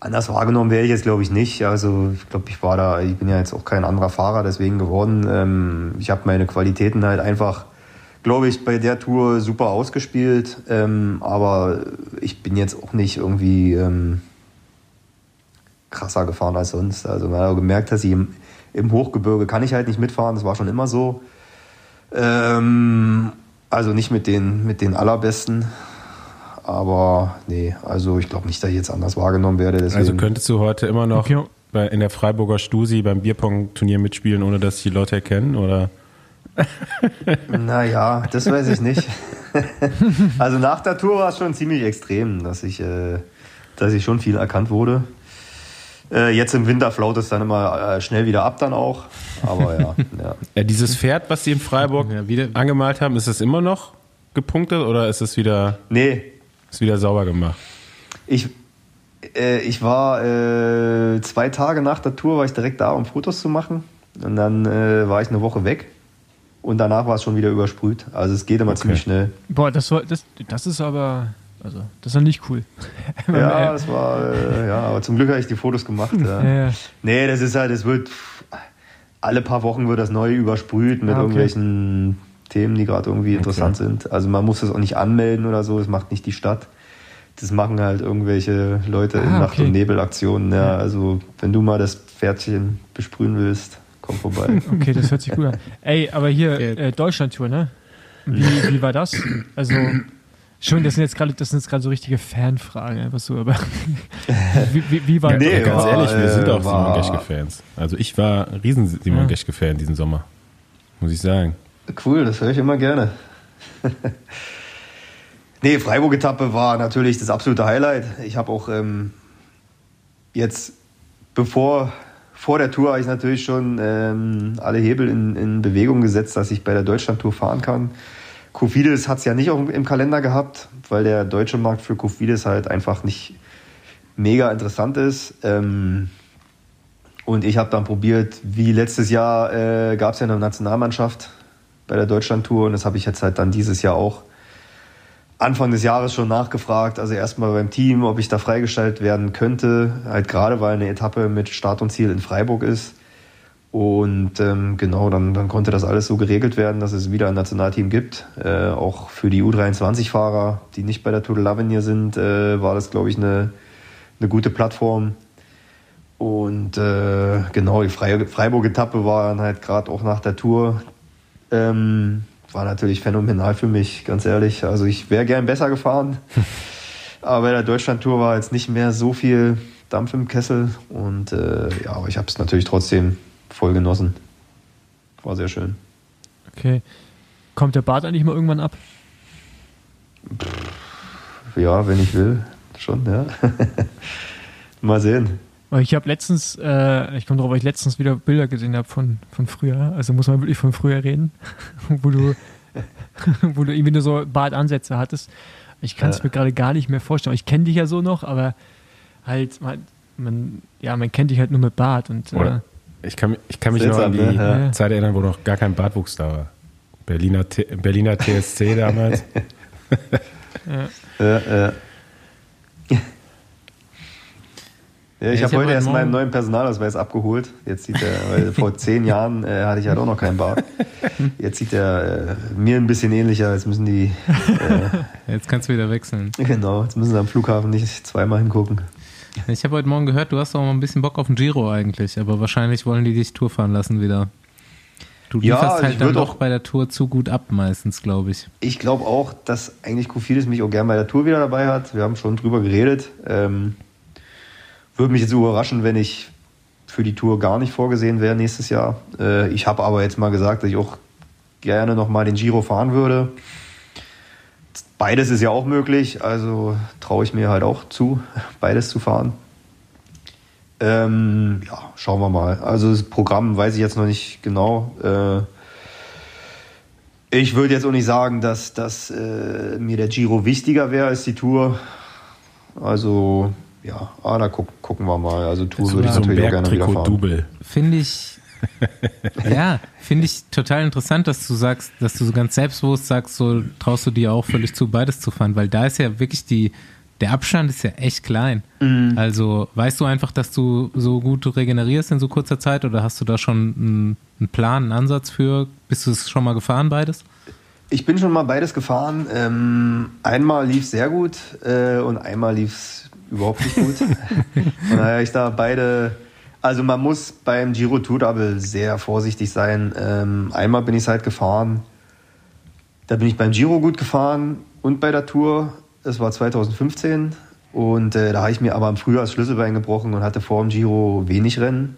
anders wahrgenommen wäre ich jetzt, glaube ich, nicht. Also ich glaube, ich war da, ich bin ja jetzt auch kein anderer Fahrer deswegen geworden. Ähm, ich habe meine Qualitäten halt einfach glaube ich, bei der Tour super ausgespielt. Ähm, aber ich bin jetzt auch nicht irgendwie ähm, krasser gefahren als sonst. Also man hat gemerkt, dass ich im, im, Hochgebirge kann ich halt nicht mitfahren. Das war schon immer so. Ähm, also nicht mit den, mit den allerbesten. Aber nee, also ich glaube nicht, dass ich jetzt anders wahrgenommen werde. Deswegen. Also könntest du heute immer noch okay. bei, in der Freiburger Stusi beim Bierpong-Turnier mitspielen, ohne dass die Leute erkennen? Oder? naja, das weiß ich nicht. also nach der Tour war es schon ziemlich extrem, dass ich, äh, dass ich schon viel erkannt wurde. Äh, jetzt im Winter flaut es dann immer äh, schnell wieder ab dann auch. Aber ja, ja. ja dieses Pferd, was sie in Freiburg ja, wieder, angemalt haben, ist das immer noch gepunktet oder ist es wieder, nee. ist wieder sauber gemacht? Ich, äh, ich war äh, zwei Tage nach der Tour war ich direkt da, um Fotos zu machen. Und dann äh, war ich eine Woche weg und danach war es schon wieder übersprüht. Also es geht immer okay. ziemlich schnell. Boah, das, war, das, das ist aber, also das ist ja nicht cool. ja, das war, äh, ja, aber zum Glück habe ich die Fotos gemacht. Ja. ja, ja. Nee, das ist halt, es wird, alle paar Wochen wird das neu übersprüht mit ah, okay. irgendwelchen Themen, die gerade irgendwie okay. interessant sind. Also man muss das auch nicht anmelden oder so, das macht nicht die Stadt. Das machen halt irgendwelche Leute ah, in Nacht- und Nebelaktionen. Ja, also wenn du mal das Pferdchen besprühen willst, Komm vorbei. Okay, das hört sich gut an. Ey, aber hier, äh, Deutschland-Tour, ne? Wie, wie war das? Also, schon, das sind jetzt gerade, das sind jetzt gerade so richtige Fanfragen, einfach so, aber wie, wie, wie war nee, Ganz war, ehrlich, wir sind auch Simon Geschke-Fans. Also ich war riesen Simon ja. Geschke-Fan diesen Sommer. Muss ich sagen. Cool, das höre ich immer gerne. nee, Freiburg-Etappe war natürlich das absolute Highlight. Ich habe auch ähm, jetzt, bevor vor der Tour habe ich natürlich schon ähm, alle Hebel in, in, Bewegung gesetzt, dass ich bei der Deutschlandtour fahren kann. Kofidis hat es ja nicht im Kalender gehabt, weil der deutsche Markt für Kofidis halt einfach nicht mega interessant ist. Ähm, Und ich habe dann probiert, wie letztes Jahr äh, gab es ja eine Nationalmannschaft bei der Deutschlandtour und das habe ich jetzt halt dann dieses Jahr auch Anfang des Jahres schon nachgefragt. Also erstmal beim Team, ob ich da freigestellt werden könnte. Halt gerade, weil eine Etappe mit Start und Ziel in Freiburg ist. Und ähm, genau, dann, dann konnte das alles so geregelt werden, dass es wieder ein Nationalteam gibt. Äh, auch für die U23-Fahrer, die nicht bei der Tour de l'Avenir sind, äh, war das, glaube ich, eine, eine gute Plattform. Und äh, genau, die Freiburg-Etappe war dann halt gerade auch nach der Tour. Ähm, war natürlich phänomenal für mich, ganz ehrlich. Also ich wäre gern besser gefahren. aber bei der Deutschland-Tour war jetzt nicht mehr so viel Dampf im Kessel. Und äh, ja, aber ich habe es natürlich trotzdem voll genossen. War sehr schön. Okay. Kommt der Bart eigentlich mal irgendwann ab? Ja, wenn ich will. Schon, ja. mal sehen. Ich habe letztens, äh, ich komme drauf, weil ich letztens wieder Bilder gesehen habe von, von früher. Also muss man wirklich von früher reden, wo du, wo du irgendwie nur so Bartansätze hattest. Ich kann es ja. mir gerade gar nicht mehr vorstellen. Ich kenne dich ja so noch, aber halt, man, man, ja, man kennt dich halt nur mit Bart. Und, äh, ich kann, ich kann mich noch an die ne? Zeit erinnern, wo noch gar kein Bartwuchs da war. Berliner, Berliner TSC damals. ja. ja, ja. Ja, ich ja, habe heute erst meinen neuen Personalausweis abgeholt. Jetzt sieht er, weil vor zehn Jahren äh, hatte ich halt auch noch keinen Bart. Jetzt sieht er äh, mir ein bisschen ähnlicher. Jetzt müssen die. Äh, jetzt kannst du wieder wechseln. Genau, jetzt müssen sie am Flughafen nicht zweimal hingucken. Ich habe heute Morgen gehört, du hast auch mal ein bisschen Bock auf den Giro eigentlich, aber wahrscheinlich wollen die dich Tour fahren lassen wieder. Du lieferst ja, halt dann doch bei der Tour zu gut ab, meistens, glaube ich. Ich glaube auch, dass eigentlich Kofidis mich auch gerne bei der Tour wieder dabei hat. Wir haben schon drüber geredet. Ähm, würde mich jetzt überraschen, wenn ich für die Tour gar nicht vorgesehen wäre nächstes Jahr. Äh, ich habe aber jetzt mal gesagt, dass ich auch gerne nochmal den Giro fahren würde. Beides ist ja auch möglich, also traue ich mir halt auch zu, beides zu fahren. Ähm, ja, schauen wir mal. Also das Programm weiß ich jetzt noch nicht genau. Äh, ich würde jetzt auch nicht sagen, dass, dass äh, mir der Giro wichtiger wäre als die Tour. Also ja, ah, da guck, gucken wir mal. Also Tour würde ich so natürlich auch gerne wieder fahren. Finde ich, ja, finde ich total interessant, dass du sagst, dass du so ganz selbstbewusst sagst, so traust du dir auch völlig zu, beides zu fahren, weil da ist ja wirklich die, der Abstand ist ja echt klein. Mhm. Also weißt du einfach, dass du so gut regenerierst in so kurzer Zeit oder hast du da schon einen, einen Plan, einen Ansatz für? Bist du es schon mal gefahren, beides? Ich bin schon mal beides gefahren. Ähm, einmal lief es sehr gut äh, und einmal lief es überhaupt nicht gut. Von daher ich da beide. Also man muss beim Giro Tour Double sehr vorsichtig sein. Ähm, einmal bin ich es halt gefahren. Da bin ich beim Giro gut gefahren und bei der Tour. Das war 2015. Und äh, da habe ich mir aber im Frühjahr das Schlüsselbein gebrochen und hatte vor dem Giro wenig Rennen.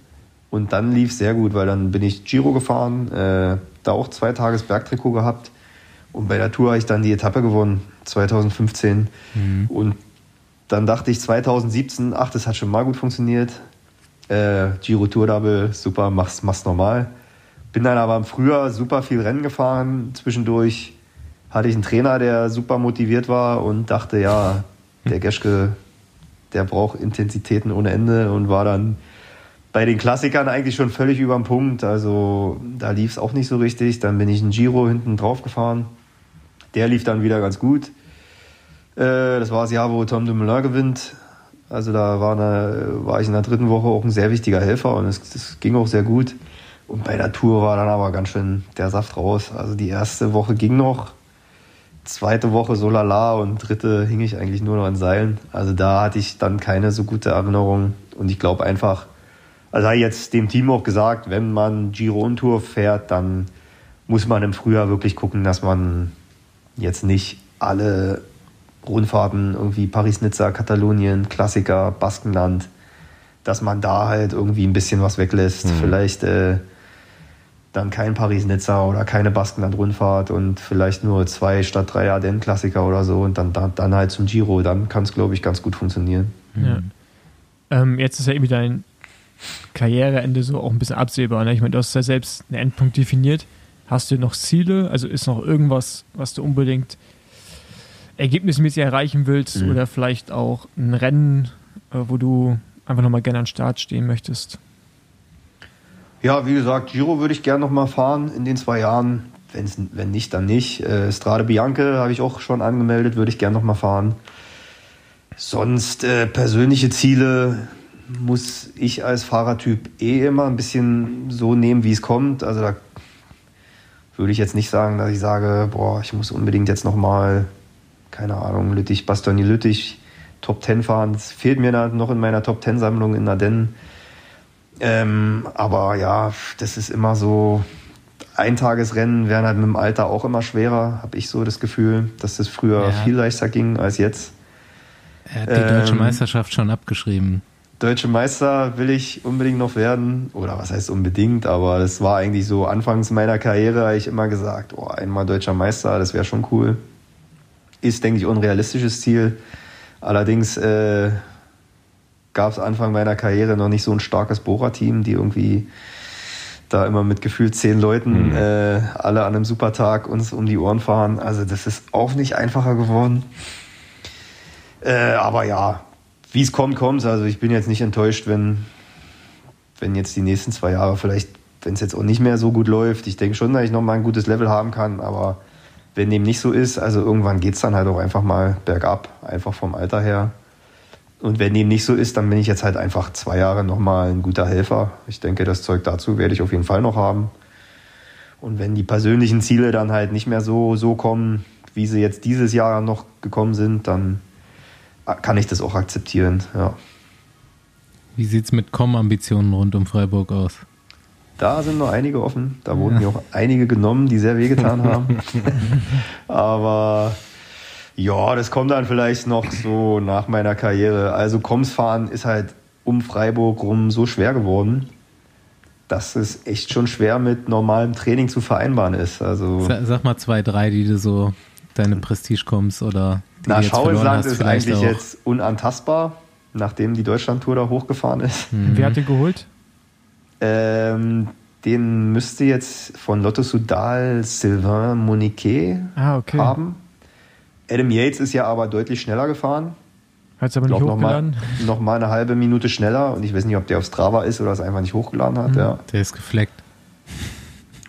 Und dann lief es sehr gut, weil dann bin ich Giro gefahren, äh, da auch zwei Tages Bergtrikot gehabt. Und bei der Tour habe ich dann die Etappe gewonnen, 2015. Mhm. Und dann dachte ich 2017, ach, das hat schon mal gut funktioniert. Äh, Giro Tour Double, super, mach's, mach's normal. Bin dann aber im Frühjahr super viel Rennen gefahren. Zwischendurch hatte ich einen Trainer, der super motiviert war und dachte, ja, der Geschke, der braucht Intensitäten ohne Ende und war dann bei den Klassikern eigentlich schon völlig über dem Punkt. Also da lief es auch nicht so richtig. Dann bin ich einen Giro hinten drauf gefahren. Der lief dann wieder ganz gut. Äh, das war das Jahr, wo Tom Dumoulin gewinnt. Also da war, eine, war ich in der dritten Woche auch ein sehr wichtiger Helfer und es, es ging auch sehr gut. Und bei der Tour war dann aber ganz schön der Saft raus. Also die erste Woche ging noch, zweite Woche so lala und dritte hing ich eigentlich nur noch an Seilen. Also da hatte ich dann keine so gute Erinnerung. Und ich glaube einfach, also habe ich jetzt dem Team auch gesagt, wenn man Giro und Tour fährt, dann muss man im Frühjahr wirklich gucken, dass man jetzt nicht alle Rundfahrten, irgendwie Paris-Nizza, Katalonien, Klassiker, Baskenland, dass man da halt irgendwie ein bisschen was weglässt. Mhm. Vielleicht äh, dann kein Paris-Nizza oder keine Baskenland-Rundfahrt und vielleicht nur zwei statt drei Ardennen-Klassiker oder so und dann, dann, dann halt zum Giro. Dann kann es, glaube ich, ganz gut funktionieren. Ja. Ähm, jetzt ist ja irgendwie dein Karriereende so auch ein bisschen absehbar. Ne? Ich meine, du hast ja selbst einen Endpunkt definiert. Hast du noch Ziele? Also ist noch irgendwas, was du unbedingt ergebnismäßig erreichen willst mhm. oder vielleicht auch ein Rennen, äh, wo du einfach nochmal gerne an Start stehen möchtest? Ja, wie gesagt, Giro würde ich gerne noch mal fahren in den zwei Jahren. Wenn's, wenn nicht, dann nicht. Äh, Strade Bianche habe ich auch schon angemeldet, würde ich gerne noch mal fahren. Sonst äh, persönliche Ziele muss ich als Fahrertyp eh immer ein bisschen so nehmen, wie es kommt. Also da würde ich jetzt nicht sagen, dass ich sage, boah, ich muss unbedingt jetzt noch mal, keine Ahnung, Lüttich, Bastogne Lüttich, Top 10 fahren. Das fehlt mir noch in meiner Top 10 Sammlung in Ardennen. Ähm, aber ja, das ist immer so, Eintagesrennen werden halt mit dem Alter auch immer schwerer, habe ich so das Gefühl, dass das früher Ja. viel leichter ging als jetzt. Er hat die deutsche Ähm, Meisterschaft schon abgeschrieben. Deutsche Meister will ich unbedingt noch werden. Oder was heißt unbedingt, aber das war eigentlich so anfangs meiner Karriere, habe ich immer gesagt, oh, einmal deutscher Meister, das wäre schon cool. Ist, denke ich, unrealistisches Ziel. Allerdings äh, gab es Anfang meiner Karriere noch nicht so ein starkes Bohrer-Team, die irgendwie da immer mit gefühlt zehn Leuten äh, alle an einem Supertag uns um die Ohren fahren. Also das ist auch nicht einfacher geworden. Äh, aber ja, wie es kommt, kommt Also ich bin jetzt nicht enttäuscht, wenn, wenn jetzt die nächsten zwei Jahre vielleicht, wenn es jetzt auch nicht mehr so gut läuft. Ich denke schon, dass ich noch mal ein gutes Level haben kann, aber wenn dem nicht so ist, also irgendwann geht es dann halt auch einfach mal bergab, einfach vom Alter her. Und wenn dem nicht so ist, dann bin ich jetzt halt einfach zwei Jahre noch mal ein guter Helfer. Ich denke, das Zeug dazu werde ich auf jeden Fall noch haben. Und wenn die persönlichen Ziele dann halt nicht mehr so, so kommen, wie sie jetzt dieses Jahr noch gekommen sind, dann kann ich das auch akzeptieren. Ja. Wie sieht's mit Com-Ambitionen rund um Freiburg aus? Da sind noch einige offen. Da wurden mir auch einige genommen, die sehr wehgetan haben. Aber ja, das kommt dann vielleicht noch so nach meiner Karriere. Also Koms fahren ist halt um Freiburg rum so schwer geworden, dass es echt schon schwer mit normalem Training zu vereinbaren ist. Also Sa- Sag mal zwei, drei, die du so deine Prestige kommst oder die na, du jetzt verloren Schauinsland hast, ist vielleicht eigentlich auch. jetzt unantastbar, nachdem die Deutschlandtour da hochgefahren ist. Mhm. Wer hat den geholt? Ähm, den müsste jetzt von Lotto Sudal Sylvain Moniquet Ah, okay. haben. Adam Yates ist ja aber deutlich schneller gefahren. Hat es aber Ich nicht hochgeladen. noch mal eine halbe Minute schneller. Und ich weiß nicht, ob der auf Strava ist oder es einfach nicht hochgeladen hat. Ja. Der ist gefleckt.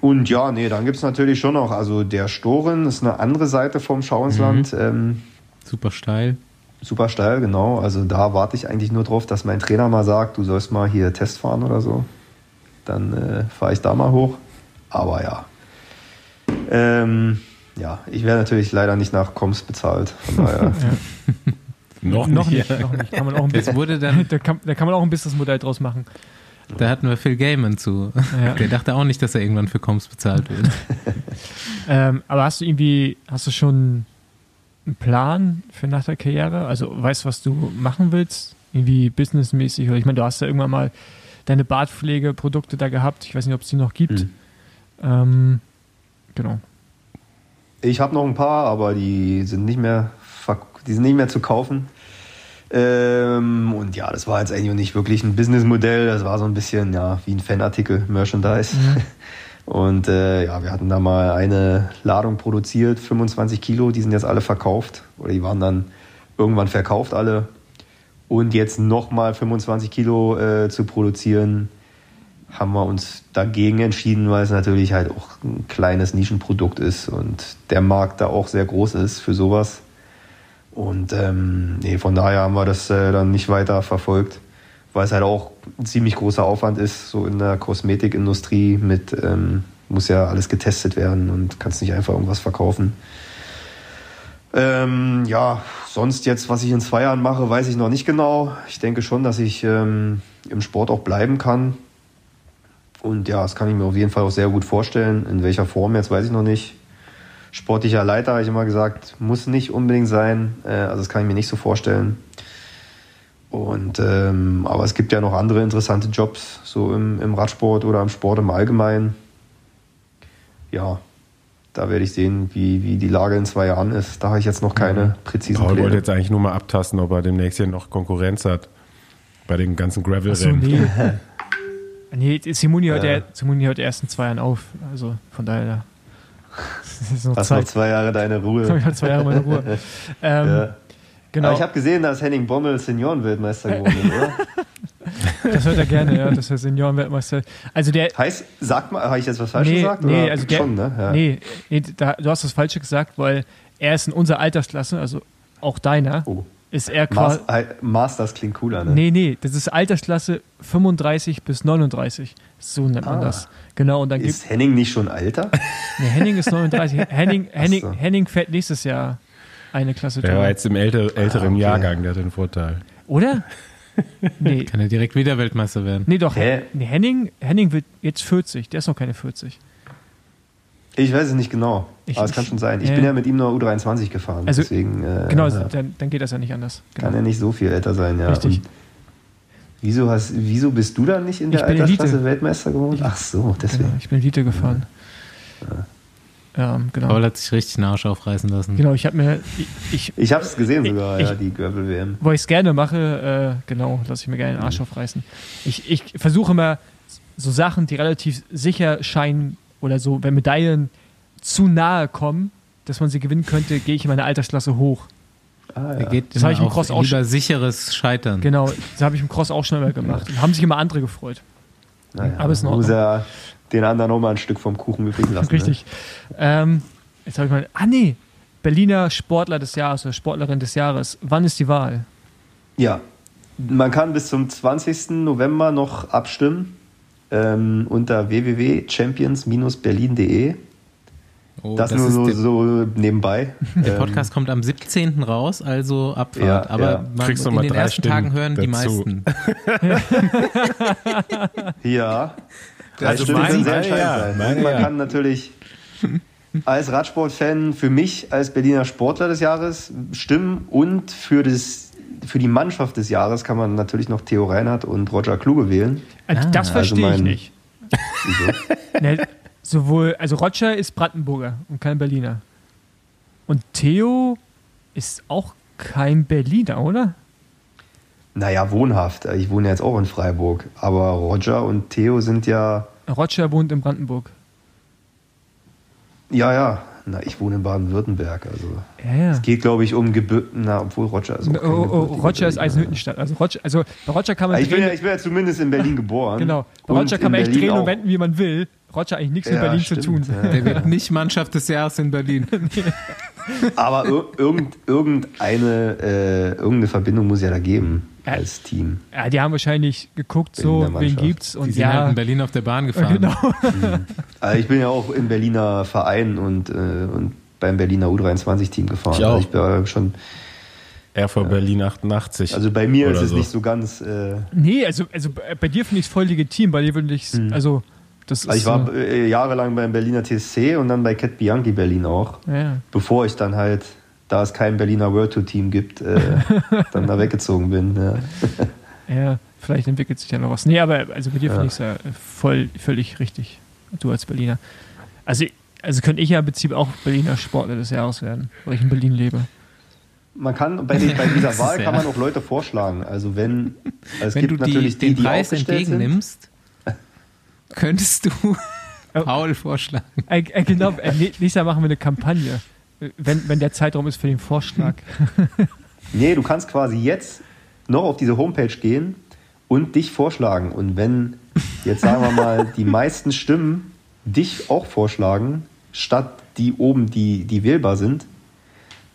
Und ja, nee, dann gibt es natürlich schon noch. Also der Storen ist eine andere Seite vom Schauinsland. Ähm, Super steil. super steil, genau. Also da warte ich eigentlich nur drauf, dass mein Trainer mal sagt, du sollst mal hier Test fahren oder so. Dann äh, fahre ich da mal hoch. Aber ja. Ähm, ja, ich werde natürlich leider nicht nach Koms bezahlt. Von daher. Noch, Noch nicht. noch nicht. Kann man auch ein Es bisschen, wurde dann, da, kann, da kann man auch ein Businessmodell draus machen. da hatten wir Phil Gaiman zu. Ja. Der dachte auch nicht, dass er irgendwann für Coms bezahlt wird. Ähm, aber hast du irgendwie, hast du schon einen Plan für nach der Karriere? Also weißt du, was du machen willst? Irgendwie businessmäßig? Oder ich meine, du hast ja irgendwann mal deine Bartpflegeprodukte da gehabt. Ich weiß nicht, ob es die noch gibt. Mhm. Ähm, genau. Ich habe noch ein paar, aber die sind nicht mehr, die sind nicht mehr zu kaufen. Ähm, und ja, das war jetzt eigentlich nicht wirklich ein Businessmodell. Das war so ein bisschen ja wie ein Fanartikel, Merchandise. Und äh, ja, wir hatten da mal eine Ladung produziert, 25 Kilo. Die sind jetzt alle verkauft oder die waren dann irgendwann verkauft alle. Und jetzt nochmal 25 Kilo äh, zu produzieren, haben wir uns dagegen entschieden, weil es natürlich halt auch ein kleines Nischenprodukt ist und der Markt da auch sehr groß ist für sowas. Und ähm, nee, von daher haben wir das äh, dann nicht weiter verfolgt, weil es halt auch ein ziemlich großer Aufwand ist, so in der Kosmetikindustrie mit, ähm, muss ja alles getestet werden und kannst nicht einfach irgendwas verkaufen. Ähm, ja, sonst jetzt, was ich in zwei Jahren mache, weiß ich noch nicht genau. Ich denke schon, dass ich ähm, im Sport auch bleiben kann. Und ja, das kann ich mir auf jeden Fall auch sehr gut vorstellen. In welcher Form jetzt weiß ich noch nicht. Sportlicher Leiter, habe ich immer gesagt, muss nicht unbedingt sein. Äh, also das kann ich mir nicht so vorstellen. Und ähm, aber es gibt ja noch andere interessante Jobs, so im, im Radsport oder im Sport im Allgemeinen. Ja, da werde ich sehen, wie, wie die Lage in zwei Jahren ist. Da habe ich jetzt noch keine präzisen Paul wollte jetzt eigentlich nur mal abtasten, ob er demnächst hier noch Konkurrenz hat. Bei den ganzen Gravel-Rennen. nee. nee, Simoni hört, Ja. Simoni hört erst in zwei Jahren auf. Also von daher. Das ist noch Hast noch Zeit. zwei Jahre deine Ich Ruhe. habe zwei Jahre meine Ruhe. Ähm, Ja. Genau. Aber ich habe gesehen, dass Henning Bommel Seniorenweltmeister geworden ist, oder? Das hört er gerne, ja, dass er Seniorenweltmeister. Also der. Heißt, sag mal, habe ich jetzt was falsch nee, gesagt? Nee, oder? also der, Schon, ne? Ja. nee, nee da, du hast das Falsche gesagt, weil er ist in unserer Altersklasse, also auch deiner, Oh. ist er quasi. Mas Masters klingt cooler, ne? Nee, nee, das ist Altersklasse 35 bis 39. So nennt man Ah. das. Genau, und dann gibt Ist Henning nicht schon alter? nee, Henning ist 39. Henning, Henning, so. Henning fährt nächstes Jahr eine Klasse Der war jetzt im älter, älteren okay. Jahrgang, der hat den Vorteil. Oder? Nee. Kann er direkt wieder Weltmeister werden. Nee, doch. Hä? Nee, Henning, Henning wird jetzt 40. Der ist noch keine 40. Ich weiß es nicht genau. Ich- aber es kann schon sein. Ich äh, bin ja mit ihm nur U23 gefahren. Also, deswegen äh, Genau, ja, dann, dann geht das ja nicht anders. Genau. kann er nicht so viel älter sein, ja. Richtig. Und Wieso, hast, wieso bist du dann nicht in der Altersklasse. Weltmeister geworden? Ach so, deswegen. Genau, ich bin Elite gefahren. Ähm, genau. Paul hat sich richtig einen Arsch aufreißen lassen. Genau, ich habe mir, ich, ich Ich habe es gesehen sogar, Ich- ja, die Görbel-WM. wo ich es gerne mache, äh, genau, lasse ich mir gerne den Arsch aufreißen. Ich, ich versuche immer so Sachen, die relativ sicher scheinen oder so, wenn Medaillen zu nahe kommen, dass man sie gewinnen könnte, gehe ich in meine Altersklasse hoch. Ah, ja. geht Das hab ich im Cross auch lieber sicheres Scheitern. Genau, das habe ich im Cross auch schon immer gemacht. Und haben sich immer andere gefreut. Naja, aber ist in Ordnung. ja den anderen auch mal ein Stück vom Kuchen übrig lassen. Richtig. Ähm, jetzt habe ich mal. Ah, nee. Berliner Sportler des Jahres oder Sportlerin des Jahres. Wann ist die Wahl? Ne? Ja, man kann bis zum 20. November noch abstimmen ähm, unter www.champions-berlin.de. Oh, das, das nur ist so, der, so nebenbei. der Ähm, Podcast kommt am 17. raus, also Abfahrt. Ja, Aber ja. man, in mal den drei ersten Stimmen Tagen hören die dazu. meisten. Ja. Drei Also Stimmen können sehr entscheidend ja, sein. meine man ja. kann natürlich als Radsportfan für mich als Berliner Sportler des Jahres stimmen und für, das, für die Mannschaft des Jahres kann man natürlich noch Theo Reinhardt und Roger Kluge wählen. Äh, Ah, das also verstehe ich mein- nicht. Wieso? Ne, sowohl, also Roger ist Brandenburger und kein Berliner. Und Theo ist auch kein Berliner, oder? Naja, wohnhaft. Ich wohne jetzt auch in Freiburg. Aber Roger und Theo sind ja. Roger wohnt in Brandenburg. Ja, ja. Na, ich wohne in Baden-Württemberg. Also. Ja, ja. Es geht, glaube ich, um Gebirge. Na, obwohl Roger ist. auch Oh, oh, Roger ist. Eisenhüttenstadt. Also, Roger, also bei Roger kann man Ich bin, ja, ich bin ja zumindest in Berlin geboren. genau. Bei Roger kann in man echt Berlin drehen und wenden, wie man will. Roger hat eigentlich nichts mit Ja, Berlin stimmt, zu tun. ja. Der wird nicht Mannschaft des Jahres in Berlin. Aber ir irgend, irgendeine, äh, irgendeine Verbindung muss ja da geben. Als Team. Ja, die haben wahrscheinlich geguckt, so, wen gibt's Die und sind halt ja. in Berlin auf der Bahn gefahren. Genau. Also ich bin ja auch im Berliner Verein und, äh, und beim Berliner U23-Team gefahren. Ich auch. Also ich bin schon, RV Berlin 88. also bei mir ist es so. nicht so ganz. Äh, Nee, also, also bei dir finde ich es voll legitim, bei dir würde ich also das ist also ich war äh, jahrelang beim Berliner TSC und dann bei Cat Bianchi Berlin auch. ja. Bevor ich dann halt, da es kein Berliner World Tour Team gibt, äh, dann da weggezogen bin. Ja. Ja, vielleicht entwickelt sich ja noch was. Nee, aber also bei dir finde ich es ja voll, völlig richtig. Du als Berliner. Also, also könnte ich ja im Prinzip auch Berliner Sportler des Jahres werden, weil ich in Berlin lebe. Man kann bei, den, bei dieser Wahl Ja. kann man auch Leute vorschlagen. Also wenn also es Wenn du gibt die, natürlich den die, die Preis entgegennimmst, könntest du Oh. Paul vorschlagen. Äh, äh, genau, äh, nä- nächstes Jahr machen wir eine Kampagne, wenn, wenn der Zeitraum ist für den Vorschlag. Nee, du kannst quasi jetzt noch auf diese Homepage gehen und dich vorschlagen. Und wenn jetzt sagen wir mal die meisten Stimmen dich auch vorschlagen, statt die oben, die, die wählbar sind,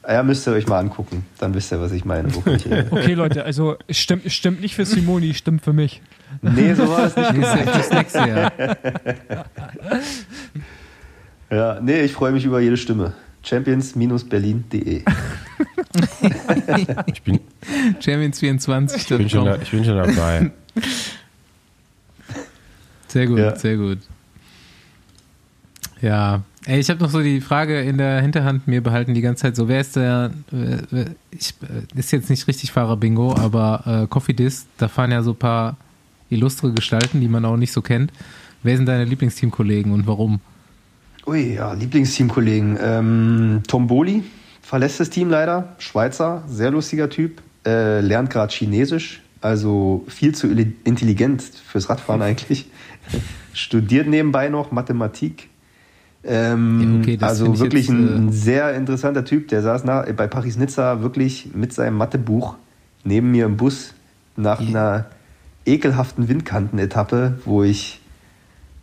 ja, müsst ihr euch mal angucken. Dann wisst ihr, was ich meine. Okay, Leute, also es stimmt, stimmt nicht für Simoni, es stimmt für mich. nee, so war es nicht. Fürs nächste Jahr. Ja, nee, ich freue mich über jede Stimme. Champions-berlin.de. ich bin, Champions24. ich bin, schon, da, ich bin schon dabei. Sehr gut, Ja. sehr gut. Ja, ey, ich habe noch so die Frage in der Hinterhand mir behalten die ganze Zeit so, wer ist der, ich, äh, ist jetzt nicht richtig Fahrer-Bingo, aber äh, Coffee Dis, da fahren ja so ein paar illustre Gestalten, die man auch nicht so kennt. Wer sind deine Lieblingsteamkollegen und warum? Ui, ja, Lieblingsteamkollegen. Ähm, Tom Boli verlässt das Team leider. Schweizer, sehr lustiger Typ. Äh, lernt gerade Chinesisch, also viel zu intelligent fürs Radfahren eigentlich. Studiert nebenbei noch Mathematik. Ähm, Ja, okay, also ich wirklich jetzt, ein, äh, sehr interessanter Typ. Der saß nach, bei Paris-Nizza wirklich mit seinem Mathebuch neben mir im Bus nach Ja. einer ekelhaften Windkanten-Etappe, wo ich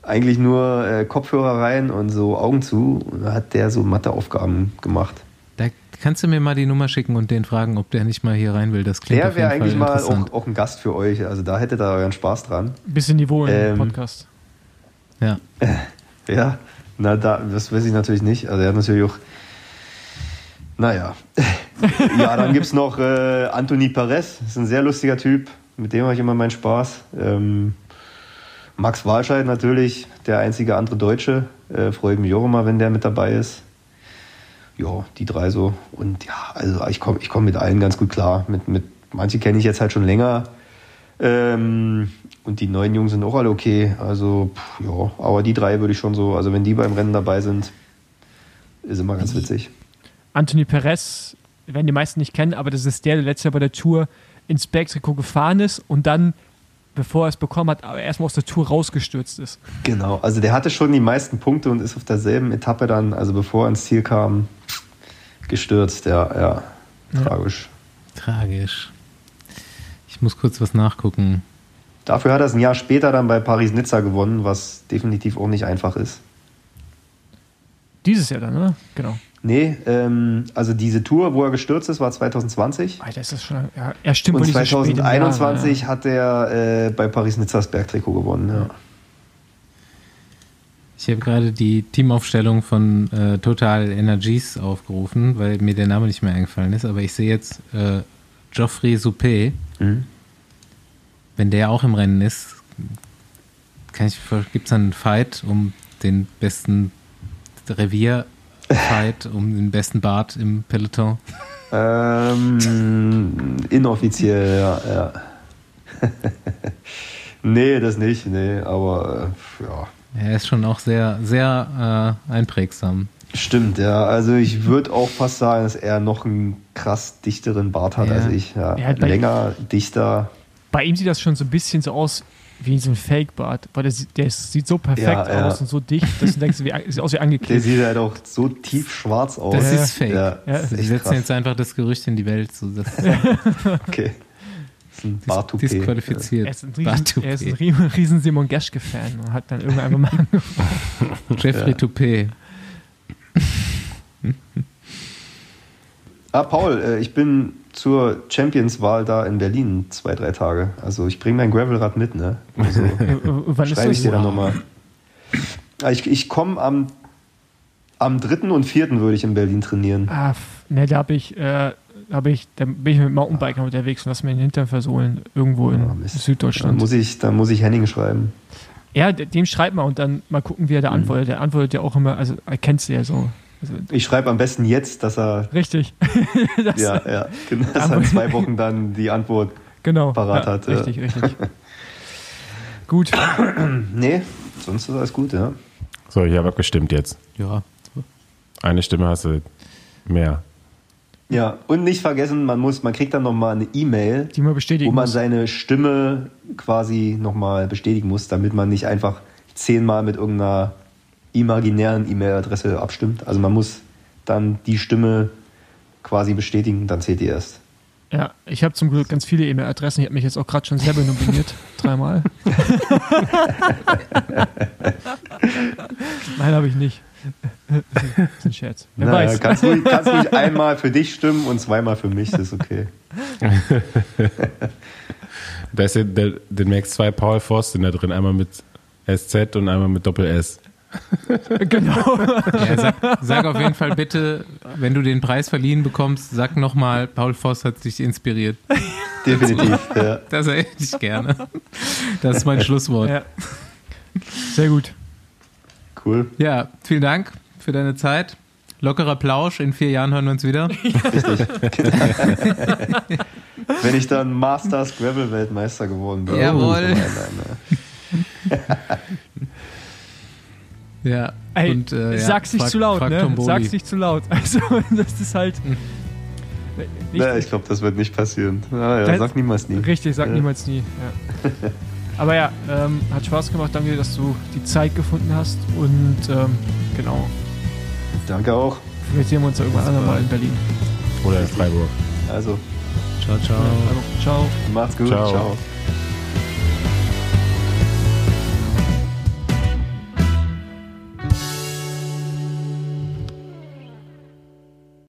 eigentlich nur äh, Kopfhörer rein und so Augen zu. Und da hat der so Matheaufgaben gemacht. Da kannst du mir mal die Nummer schicken und den fragen, ob der nicht mal hier rein will. Das klingt Der auf jeden wäre eigentlich Fall mal interessant. auch, auch ein Gast für euch. Also da hättet ihr euren Spaß dran. Bisschen Niveau im Ähm, Podcast. Ja. Ja, na, da, das weiß ich natürlich nicht. Also er hat natürlich auch. Naja. ja, dann gibt es noch äh, Anthony Perez. Das ist ein sehr lustiger Typ. Mit dem habe ich immer meinen Spaß. Ähm, Max Walscheid natürlich, der einzige andere Deutsche. Äh, freue ich mich auch immer, wenn der mit dabei ist. Ja, die drei so. Und ja, also ich komme ich komm mit allen ganz gut klar. Mit, mit, manche kenne ich jetzt halt schon länger. Ähm, und die neuen Jungs sind auch alle okay. Also, pff, ja, aber die drei würde ich schon so, also wenn die beim Rennen dabei sind, ist immer ganz witzig. Anthony Perez, werden die meisten nicht kennen, aber das ist der, der letztes Jahr bei der Tour ins Bergtrikot gefahren ist und dann, bevor er es bekommen hat, aber erstmal aus der Tour rausgestürzt ist. Genau, also der hatte schon die meisten Punkte und ist auf derselben Etappe dann, also bevor er ins Ziel kam, gestürzt. Ja, ja, tragisch. Tragisch. Ich muss kurz was nachgucken. Dafür hat er es ein Jahr später dann bei Paris-Nizza gewonnen, was definitiv auch nicht einfach ist. Dieses Jahr dann, ne? Genau. Nee, ähm, also diese Tour, wo er gestürzt ist, war 2020. Alter, ist das schon. Ja, er stimmt Und wohl nicht so spät im Jahr, 2021 ja. hat er äh, bei Paris-Nizza das Bergtrikot gewonnen. Ja. Ich habe gerade die Teamaufstellung von äh, Total Energies aufgerufen, weil mir der Name nicht mehr eingefallen ist. Aber ich sehe jetzt äh, Geoffrey Soupé. Mhm. Wenn der auch im Rennen ist, gibt es dann einen Fight um den besten Revier-Fight, um den besten Bart im Peloton. Ähm, inoffiziell, ja. ja. nee, das nicht, nee, aber äh, ja. Er ist schon auch sehr, sehr äh, einprägsam. Stimmt, ja. Also ich würde auch fast sagen, dass er noch einen krass dichteren Bart hat Ja. als ich. Ja. Er Länger, dichter. Bei ihm sieht das schon so ein bisschen so aus wie so ein Fake-Bart, weil der, sieht- der sieht so perfekt Ja, ja. aus und so dicht, dass du denkst, wie, sieht aus wie Der angeklebt. sieht halt auch so tief schwarz aus. Das ist fake. Ja, Ja. das ist Sie echt setzen krass. jetzt einfach das Gerücht in die Welt. So, Okay. Das ist ein dis Bartoupé. disqualifiziert. Er ist ein riesen, er ist ein riesen, riesen Simon Geschke-Fan und hat dann irgendwann einfach mal angefangen. Jeffrey Ja. Toupé. Ah, Paul, äh, ich bin zur Champions-Wahl da in Berlin zwei, drei Tage. Also ich bringe mein Gravelrad mit, ne? Also Wann ist schreibe ich das? dir dann nochmal. Ah, Ich, ich komme am, am 3. und 4. würde ich in Berlin trainieren. Ah, ne, da habe ich, äh, hab ich, da bin ich mit Mountainbiker unterwegs und lass mir den Hintern versohlen, irgendwo in Ah, Mist. Dann Süddeutschland. muss ich, dann muss ich Henning schreiben. Ja, de- dem schreibt mal und dann mal gucken, wie er da Mhm. antwortet. Der antwortet ja auch immer, also er kennt ja so. Also, Ich schreibe am besten jetzt, dass er, richtig. das, ja, ja, genau, dass er in zwei Wochen dann die Antwort. genau. parat ja, hat. Richtig, richtig. Gut. Nee, sonst ist alles gut, ja. So, ich habe abgestimmt jetzt. Ja. Eine Stimme hast du mehr. Ja, und nicht vergessen, man muss, man kriegt dann nochmal eine E-Mail, Die mal bestätigen. wo man muss. seine Stimme quasi nochmal bestätigen muss, damit man nicht einfach zehnmal mit irgendeiner imaginären E-Mail-Adresse abstimmt. Also man muss dann die Stimme quasi bestätigen, dann zählt die erst. Ja, ich habe zum Glück ganz viele E-Mail-Adressen. Ich habe mich jetzt auch gerade schon selber nominiert. Dreimal. Nein, habe ich nicht. Das ist ein Scherz. Wer Naja, weiß. Kannst ruhig, kannst ruhig einmal für dich stimmen und zweimal für mich, das ist okay. Da ist ja der, demnächst zwei Paul Forsten da drin. Einmal mit SZ und einmal mit Doppel-S. genau. Ja, sag, sag auf jeden Fall bitte, wenn du den Preis verliehen bekommst, sag nochmal, Paul Voss hat dich inspiriert. Definitiv. Ja. Das hätte ich gerne. Das ist mein Schlusswort. Ja. Ja. Sehr gut. Cool. vielen Dank für deine Zeit. Lockerer Plausch, in vier Jahren hören wir uns wieder. Richtig. Wenn ich dann Masters Gravel Weltmeister geworden bin. Jawohl. Nein, nein, nein. Ja. Ey, Und, äh, ja, sag's nicht frag- zu laut, ne? Sag's nicht zu laut. Also, das ist halt. Hm. Nicht, Nee, ich glaube, das wird nicht passieren. Ja, ja, Das- sag niemals nie. Richtig, sag Ja. niemals nie. Ja. Aber ja, ähm, hat Spaß gemacht. Danke, dass du die Zeit gefunden hast. Und ähm, genau, Danke auch. vielleicht sehen wir uns ja irgendwann andermal in Berlin. Oder in Freiburg. Also, Ciao, ciao. Ciao. macht's gut. Ciao. Ciao.